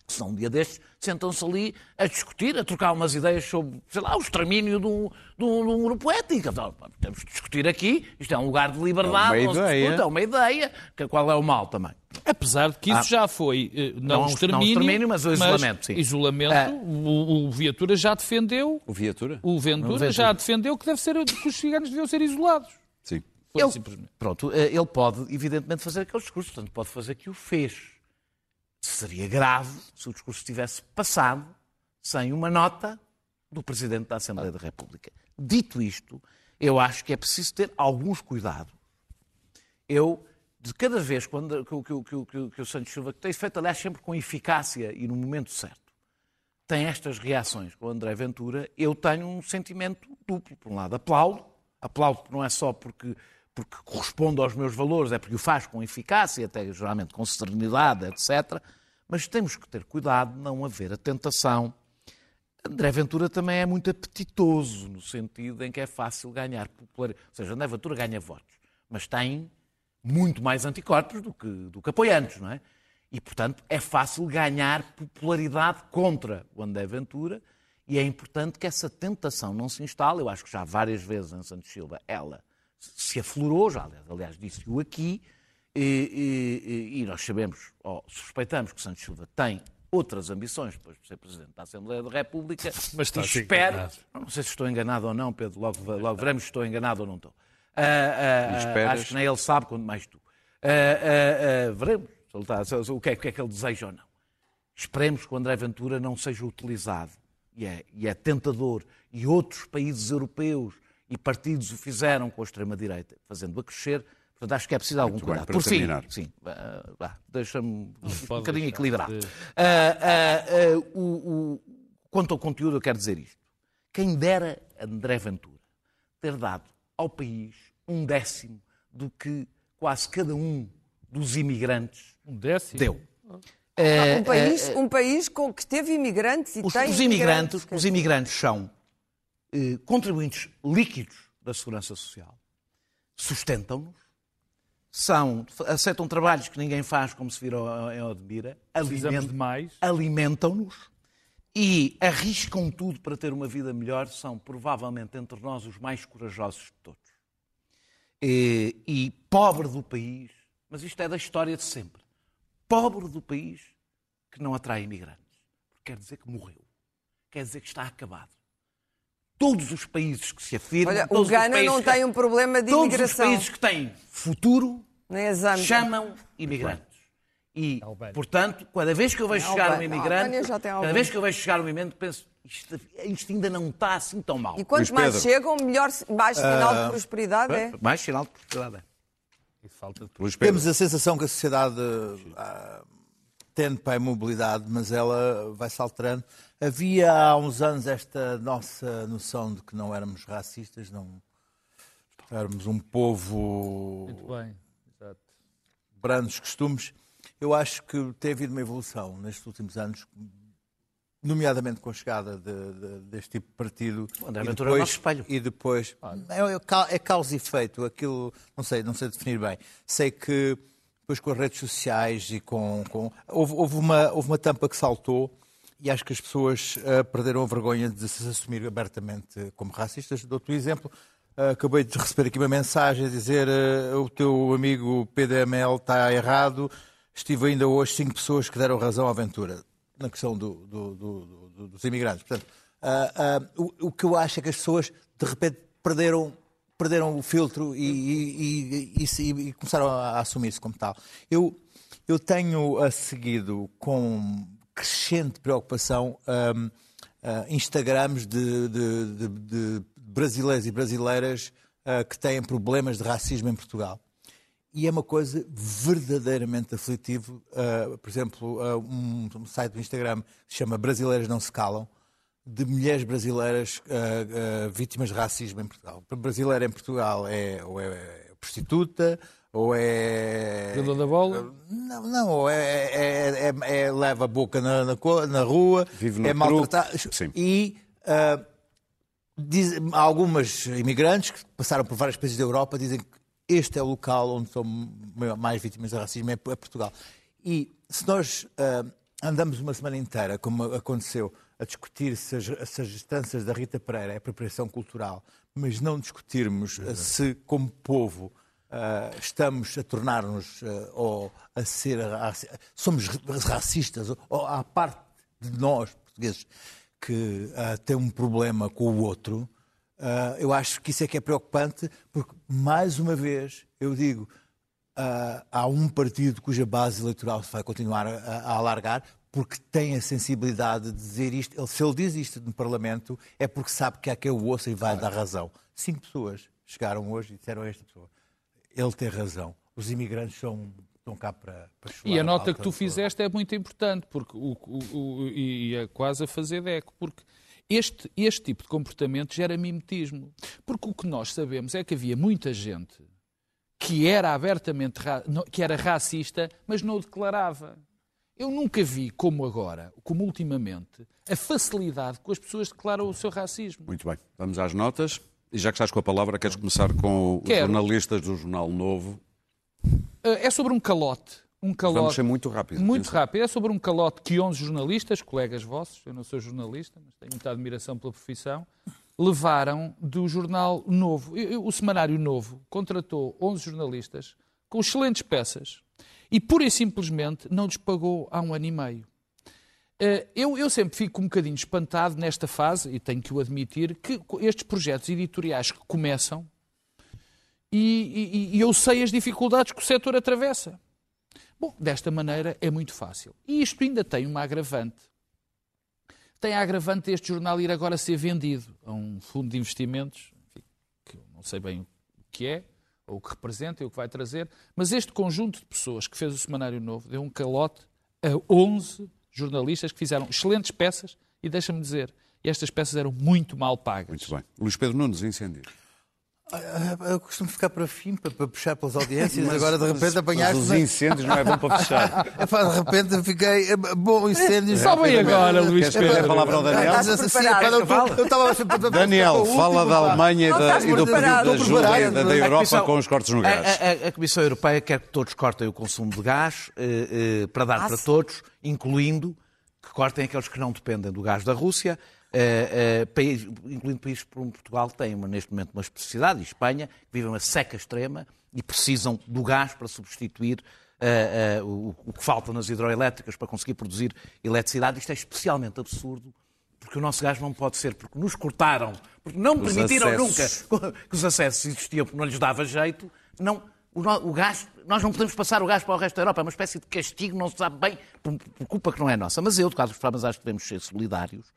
Senão um dia destes sentam-se ali a discutir, a trocar umas ideias sobre, sei lá, o extermínio de um, de um, de um grupo étnico. Então, temos de discutir aqui, isto é um lugar de liberdade, é uma ideia. Discute, é uma ideia, que qual é o mal também. Apesar de que isso ah, já foi, eh, não, não extermínio, não extermínio mas o isolamento, mas sim. Isolamento, ah. o, o, Viatura já defendeu... O Viatura? O Ventura, já defendeu que, deve ser, que os ciganos deviam ser isolados. Sim. Ele, simplesmente. pronto, eh, ele pode, evidentemente, fazer aquele discurso, portanto, pode fazer que o fez. Seria grave se o discurso tivesse passado sem uma nota do Presidente da Assembleia da República. Dito isto, eu acho que é preciso ter alguns cuidados. Eu, de cada vez quando, que, que, que, que o Santos Silva, que tem feito, aliás, sempre com eficácia e no momento certo, tem estas reações com o André Ventura, eu tenho um sentimento duplo. Por um lado, aplaudo, aplaudo não é só porque, porque corresponde aos meus valores, é porque o faz com eficácia, até geralmente com serenidade, etc. Mas temos que ter cuidado de não haver a tentação. André Ventura também é muito apetitoso, no sentido em que é fácil ganhar popularidade. Ou seja, André Ventura ganha votos, mas tem muito mais anticorpos do que, do que apoiantes, não é? E, portanto, é fácil ganhar popularidade contra o André Ventura e é importante que essa tentação não se instale. Eu acho que já várias vezes em Santos Silva ela se aflorou, já, aliás, disse-o aqui, e, e- e- nós sabemos, ou suspeitamos que Santos Silva tem outras ambições depois de ser Presidente da Assembleia da República. Mas está assim espero, enganado. não sei se estou enganado ou não, Pedro, logo, logo veremos se estou enganado ou não estou. Ah, esperas? acho que nem ele sabe, quanto mais tu. Ah, veremos se ele está- se- se- o, que é, o que é que ele deseja ou não. Esperemos que o André Ventura não seja utilizado, e é, e é tentador, e outros países europeus e partidos o fizeram com a extrema-direita, fazendo-a crescer. Portanto, acho que é preciso algum bem, cuidado. para Por fim, sim, vá, deixa-me um bocadinho equilibrado. de- Ah, ah, ah, o- o- quanto ao conteúdo, eu quero dizer isto. Quem dera André Ventura ter dado ao país um décimo do que quase cada um dos imigrantes Um décimo. deu. Um país, um país com que teve imigrantes e Os, tem os imigrantes, quer os imigrantes são eh, contribuintes líquidos da segurança social, sustentam-nos, são, aceitam trabalhos que ninguém faz, como se viram em Odmira, alimentam- alimentam-nos e arriscam tudo para ter uma vida melhor, são provavelmente entre nós os mais corajosos de todos. E, e pobre do país, mas isto é da história de sempre, pobre do país que não atrai imigrantes. Quer dizer que morreu. Quer dizer que está acabado. Todos os países que se afirmam. Olha, o todos os Ghana países não tem um problema de Todos os imigração. países que têm futuro chamam imigrantes. E, portanto, cada vez que eu vejo chegar um imigrante, cada vez que eu vejo chegar um imigrante, penso, isto, isto ainda não está assim tão mal. E quantos Luís mais Pedro. chegam, melhor, mais sinal de prosperidade é. Mais sinal de prosperidade. E falta de- Pedro. Temos a sensação que a sociedade ah, tende para a imobilidade, mas ela vai se alterando. Havia há uns anos esta nossa noção de que não éramos racistas, não éramos um povo Muito bem. Exato. brandos costumes. Eu acho que tem havido uma evolução nestes últimos anos, nomeadamente com a chegada de- de- deste tipo de partido. André E é o nosso espelho. E depois. É, é é causa e efeito, aquilo. Não sei, não sei definir bem. Sei que depois com as redes sociais e com. com- houve, houve uma, houve uma tampa que saltou. E acho que as pessoas ah, perderam a vergonha de se assumir abertamente como racistas. Dou-te um exemplo. Ah, acabei de receber aqui uma mensagem a dizer ah, o teu amigo PDML está errado. Estive ainda hoje cinco pessoas que deram razão à aventura na questão do- do- do- do- dos imigrantes. Portanto, o, o que eu acho é que as pessoas de repente perderam, perderam o filtro e, e- e- e começaram a, a assumir-se como tal. Eu, eu tenho ah, seguido com crescente preocupação ahm, ah, Instagrams de, de- de- de brasileiros e brasileiras ah, que têm problemas de racismo em Portugal. E é uma coisa verdadeiramente aflitivo. Uh, por exemplo, uh, um, um site do Instagram se chama Brasileiras Não Se Calam, de mulheres brasileiras uh, uh, vítimas de racismo em Portugal. Brasileira em Portugal é ou é prostituta, ou é. Jogador da bola. Não, não, ou é, é- é- é- leva a boca na, na na rua, Vive no é sim. E uh, diz- há algumas imigrantes que passaram por vários países da Europa dizem que este é o local onde são mais vítimas de racismo, é é Portugal. E se nós ah, andamos uma semana inteira, como aconteceu, a discutir se as, se as instâncias da Rita Pereira é apropriação cultural, mas não discutirmos se, como povo, ah, estamos a tornar-nos ah, ou a ser somos racistas, ou, há parte de nós, portugueses, que ah, tem um problema com o outro, Uh, eu acho que isso é que é preocupante, porque, mais uma vez, eu digo, uh, há um partido cuja base eleitoral se vai continuar a, a, alargar, porque tem a sensibilidade de dizer isto. Ele, se ele diz isto no Parlamento, é porque sabe que há quem o ouça e vai dar razão. Cinco pessoas chegaram hoje e disseram a esta pessoa: ele tem razão. Os imigrantes são estão cá para, para E a nota a que tu fizeste é muito importante, porque o, o, o, e é quase a fazer deco, porque este, este tipo de comportamento gera mimetismo. Porque o que nós sabemos é que havia muita gente que era abertamente que era racista, mas não o declarava. Eu nunca vi, como agora, como ultimamente, a facilidade com as pessoas declaram o seu racismo. Muito bem. Vamos às notas. E já que estás com a palavra, queres começar com os Quero. jornalistas do Jornal Novo? Eh, é sobre um calote um calote. Vamos ser muito rápido. Muito rápido. É sobre um calote que 11 jornalistas, colegas vossos, eu não sou jornalista, mas tenho muita admiração pela profissão, levaram do jornal Novo. O Semanário Novo contratou 11 jornalistas com excelentes peças e pura e simplesmente não lhes pagou há um ano e meio. Eh, eu, eu, sempre fico um bocadinho espantado nesta fase, e tenho que o admitir, que estes projetos editoriais que começam, e, e, e eu sei as dificuldades que o setor atravessa. Bom, desta maneira é muito fácil. E isto ainda tem uma agravante. Tem a agravante deste jornal ir agora ser vendido a um fundo de investimentos, enfim, que eu não sei bem o que é, ou o que representa e o que vai trazer, mas este conjunto de pessoas que fez o Semanário Novo deu um calote a 11 jornalistas que fizeram excelentes peças e deixa-me dizer, estas peças eram muito mal pagas. Muito bem. Luís Pedro Nunes, incêndio. Eu costumo ficar para fim, para, para puxar pelas audiências, mas, agora de repente apanhaste. Os incêndios não é bom para fechar. <laughs> De repente fiquei. Bom, incêndios. Só bem agora, Luís Pedro. a palavra ao Daniel? Daniel, fala da Alemanha e, da, e do pedido da ajuda da Europa com os cortes no gás. A, a, a, Comissão Europeia quer que todos cortem o consumo de gás eh, eh, para dar para todos, incluindo que cortem aqueles que não dependem do gás da Rússia. Uh, uh, país, incluindo países como Portugal, que têm neste momento uma especificidade, e Espanha, que vivem uma seca extrema e precisam do gás para substituir uh, o, o, que falta nas hidroelétricas para conseguir produzir eletricidade. Isto é especialmente absurdo, porque o nosso gás não pode ser, porque nos cortaram, porque não os permitiram acessos. nunca <laughs> que os acessos existiam, porque não lhes dava jeito. Não, o, gás, nós não podemos passar o gás para o resto da Europa, é uma espécie de castigo, não se sabe bem, por, por culpa que não é nossa. Mas eu, de qualquer forma, acho que devemos ser solidários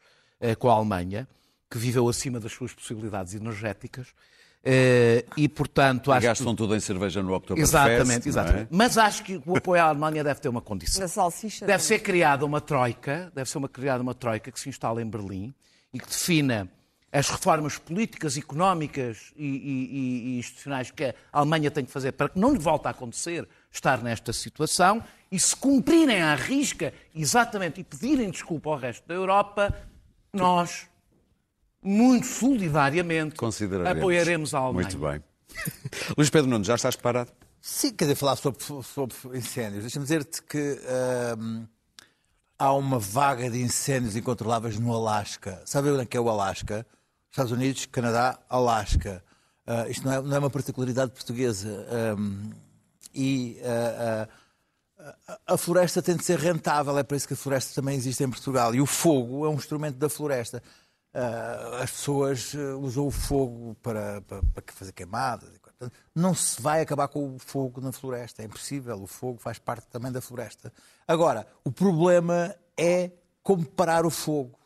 eh, com a Alemanha, que viveu acima das suas possibilidades energéticas. Uh, e, portanto, acho gastam que... tudo em cerveja no Oktoberfest. Exatamente, exatamente. É? Mas acho que o apoio à Alemanha deve ter uma condição. Na salsicha. Deve ser criada uma troika, deve ser uma, criada uma troika que se instala em Berlim e que defina as reformas políticas, económicas e, e, e, institucionais que a Alemanha tem que fazer para que não lhe volte a acontecer estar nesta situação e se cumprirem à risca exatamente e pedirem desculpa ao resto da Europa, nós, muito solidariamente, apoiaremos a Alemanha. Muito bem. <laughs> Luís Pedro Nunes, já estás preparado? Sim, quer dizer, falar sobre, sobre incêndios. Deixa-me dizer-te que hum, há uma vaga de incêndios incontroláveis no Alasca. Sabe onde é que é o Alasca? Estados Unidos, Canadá, Alasca. Uh, isto não é, não é, uma particularidade portuguesa. Um, e uh, uh, a floresta tem de ser rentável, é para isso que a floresta também existe em Portugal. E o fogo é um instrumento da floresta. As pessoas usam o fogo para, para, para, fazer queimadas. Não se vai acabar com o fogo na floresta, é impossível. O fogo faz parte também da floresta. Agora, o problema é como parar o fogo.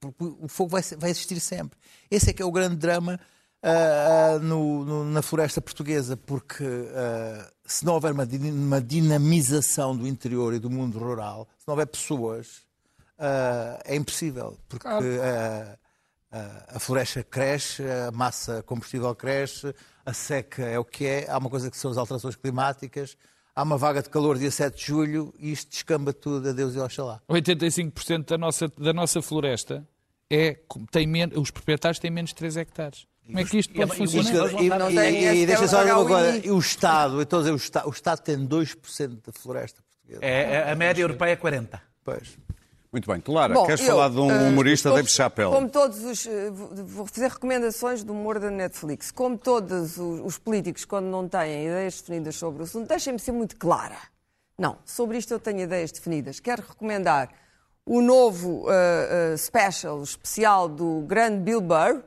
Porque o fogo vai, vai existir sempre. Esse é que é o grande drama uh, no, no, na floresta portuguesa, porque uh, se não houver uma, uma, dinamização do interior e do mundo rural, se não houver pessoas, uh, é impossível, porque a floresta cresce, a massa combustível cresce, a seca é o que é, há uma coisa que são as alterações climáticas, há uma vaga de calor dia 7 de julho e isto descamba tudo a Deus e Oxalá. 85% da nossa, da nossa floresta é, tem menos, os proprietários têm menos de 3 hectares. Como é que isto pode funcionar? E, e, e deixa só uma coisa, e o Estado, então o Estado, o Estado tem 2% da floresta portuguesa. É, a média europeia é 40%. Pois. Muito bem. Clara, Bom, queres eu, falar de um eh, humorista, uh, David Chappelle? Como todos os... Eh, vou fazer recomendações do humor da Netflix. Como todos os, os políticos, quando não têm ideias definidas sobre o assunto, deixem-me ser muito clara. Não, sobre isto eu tenho ideias definidas. Quero recomendar o novo uh, uh, special especial do grande Bill Burr,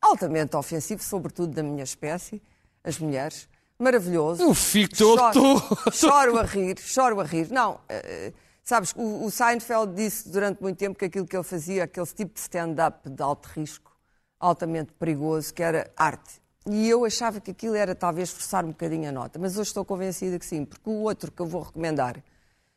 altamente ofensivo, sobretudo da minha espécie, as mulheres. Maravilhoso. Eu fico todo- choro, choro a rir, choro a rir. Não, eh, sabes, o, o Seinfeld disse durante muito tempo que aquilo que ele fazia, aquele tipo de stand-up de alto risco, altamente perigoso, que era arte. E eu achava que aquilo era talvez forçar um bocadinho a nota, mas hoje estou convencida que sim, porque o outro que eu vou recomendar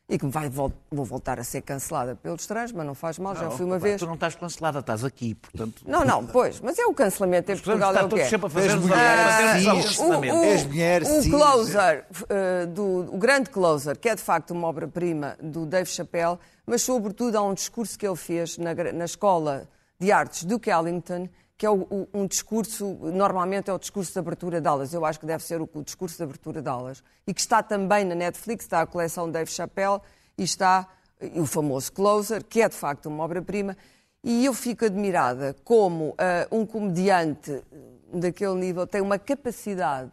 e que me vai, vou voltar a ser cancelada pelos trans, mas não faz mal, já fui uma vez. Tu não estás cancelada, estás aqui, portanto. Não, não, pois, mas é o cancelamento em Portugal, é o que todos é. sempre a fazer mulheres. És mulher, o cis. Closer, uh, do, o grande Closer, que é de facto uma obra-prima do Dave Chappelle, mas sobretudo há um discurso que ele fez na, na Escola de Artes do Kellington, que é o- o- um discurso, normalmente é o discurso de abertura de aulas, eu acho que deve ser o, o discurso de abertura de aulas, e que está também na Netflix, está a coleção Dave Chappelle, e está eh, o famoso Closer, que é de facto uma obra-prima, e eu fico admirada como ah, um comediante eh, daquele nível tem uma capacidade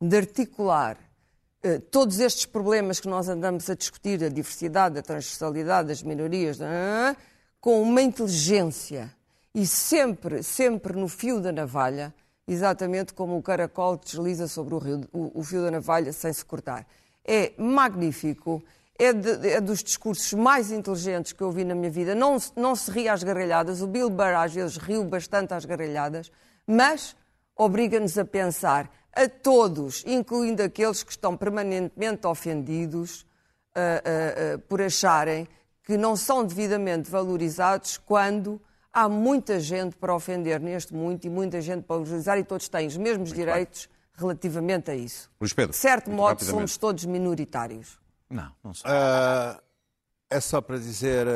de articular eh, todos estes problemas que nós andamos a discutir, a diversidade, a transversalidade, as minorias, ah, com uma inteligência e sempre, sempre no fio da navalha, exatamente como o caracol desliza sobre o, rio- o- o fio da navalha sem se cortar. É magnífico, é, de- é dos discursos mais inteligentes que eu vi na minha vida. Não, não se ri às gargalhadas, o Bill Burr às vezes riu bastante às gargalhadas, mas obriga-nos a pensar a todos, incluindo aqueles que estão permanentemente ofendidos ah, ah, ah, por acharem que não são devidamente valorizados quando há muita gente para ofender neste mundo e muita gente para valorizar e todos têm os mesmos direitos relativamente a isso. Luís Pedro, De certo muito modo, somos todos minoritários. Não, não sei. Ah, é só para dizer,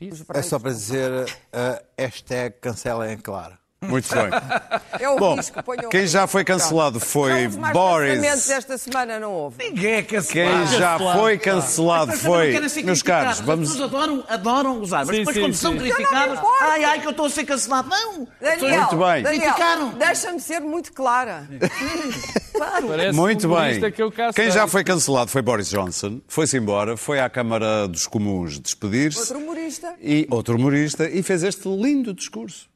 Os é só para dizer ah, hashtag cancelem claro. Muito bem. <laughs> É o Bom, risco, ponham- quem já foi cancelado foi Não, mais Boris. cancelamentos esta semana não houve. Ninguém é cancelado. Quem já foi cancelado Mas também não foi. querem ser Meus criticados. caros, As vamos. pessoas adoram, adoram usar, mas Sim, depois sim, quando sim. são criticados, importo. ai, ai, que eu estou a ser cancelado. Não! Daniel, Muito bem. Daniel, deixa-me ser muito clara. <laughs> Parece Muito um bem. que eu cá Quem sei. já foi cancelado foi Boris Johnson. Foi-se embora, foi à Câmara dos Comuns despedir-se. Outro humorista. E outro humorista e fez este lindo discurso.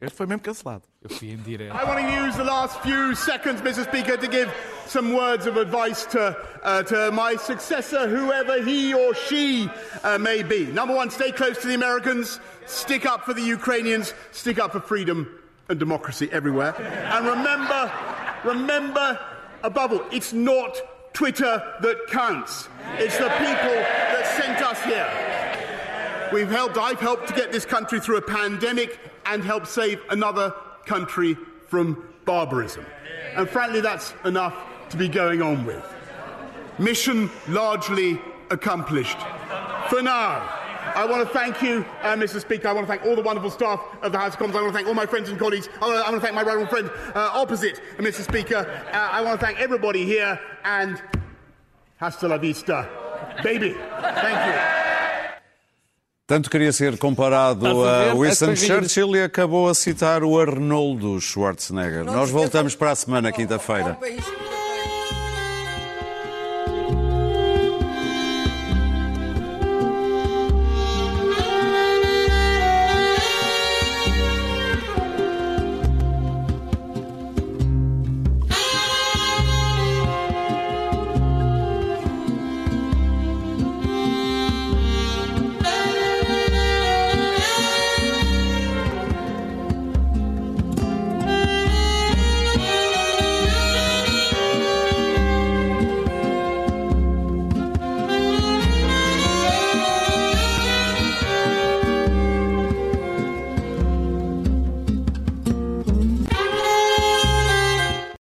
Este foi mesmo cancelado. Eu fui em direto. I want to use the last few seconds, Mr. Speaker, to give some words of advice to, uh, to my successor, whoever he or she uh, may be. Number one, stay close to the Americans, stick up for the Ukrainians, stick up for freedom and democracy everywhere. And remember, remember, above all, it's not Twitter that counts. It's the people that sent us here. We've helped, I've helped to get this country through a pandemic and help save another country from barbarism. And frankly, that's enough to be going on with. Mission largely accomplished. For now, I want to thank you, uh, Mr. Speaker. I want to thank all the wonderful staff of the House of Commons. I want to thank all my friends and colleagues. I want to, I want to thank my right friend uh, opposite, Mr. Speaker. Uh, I want to thank everybody here and hasta la vista, baby. Thank you. Tanto queria ser comparado a a Winston. Churchill e acabou a citar o Arnoldo Schwarzenegger. Não Nós voltamos para a semana, quinta-feira.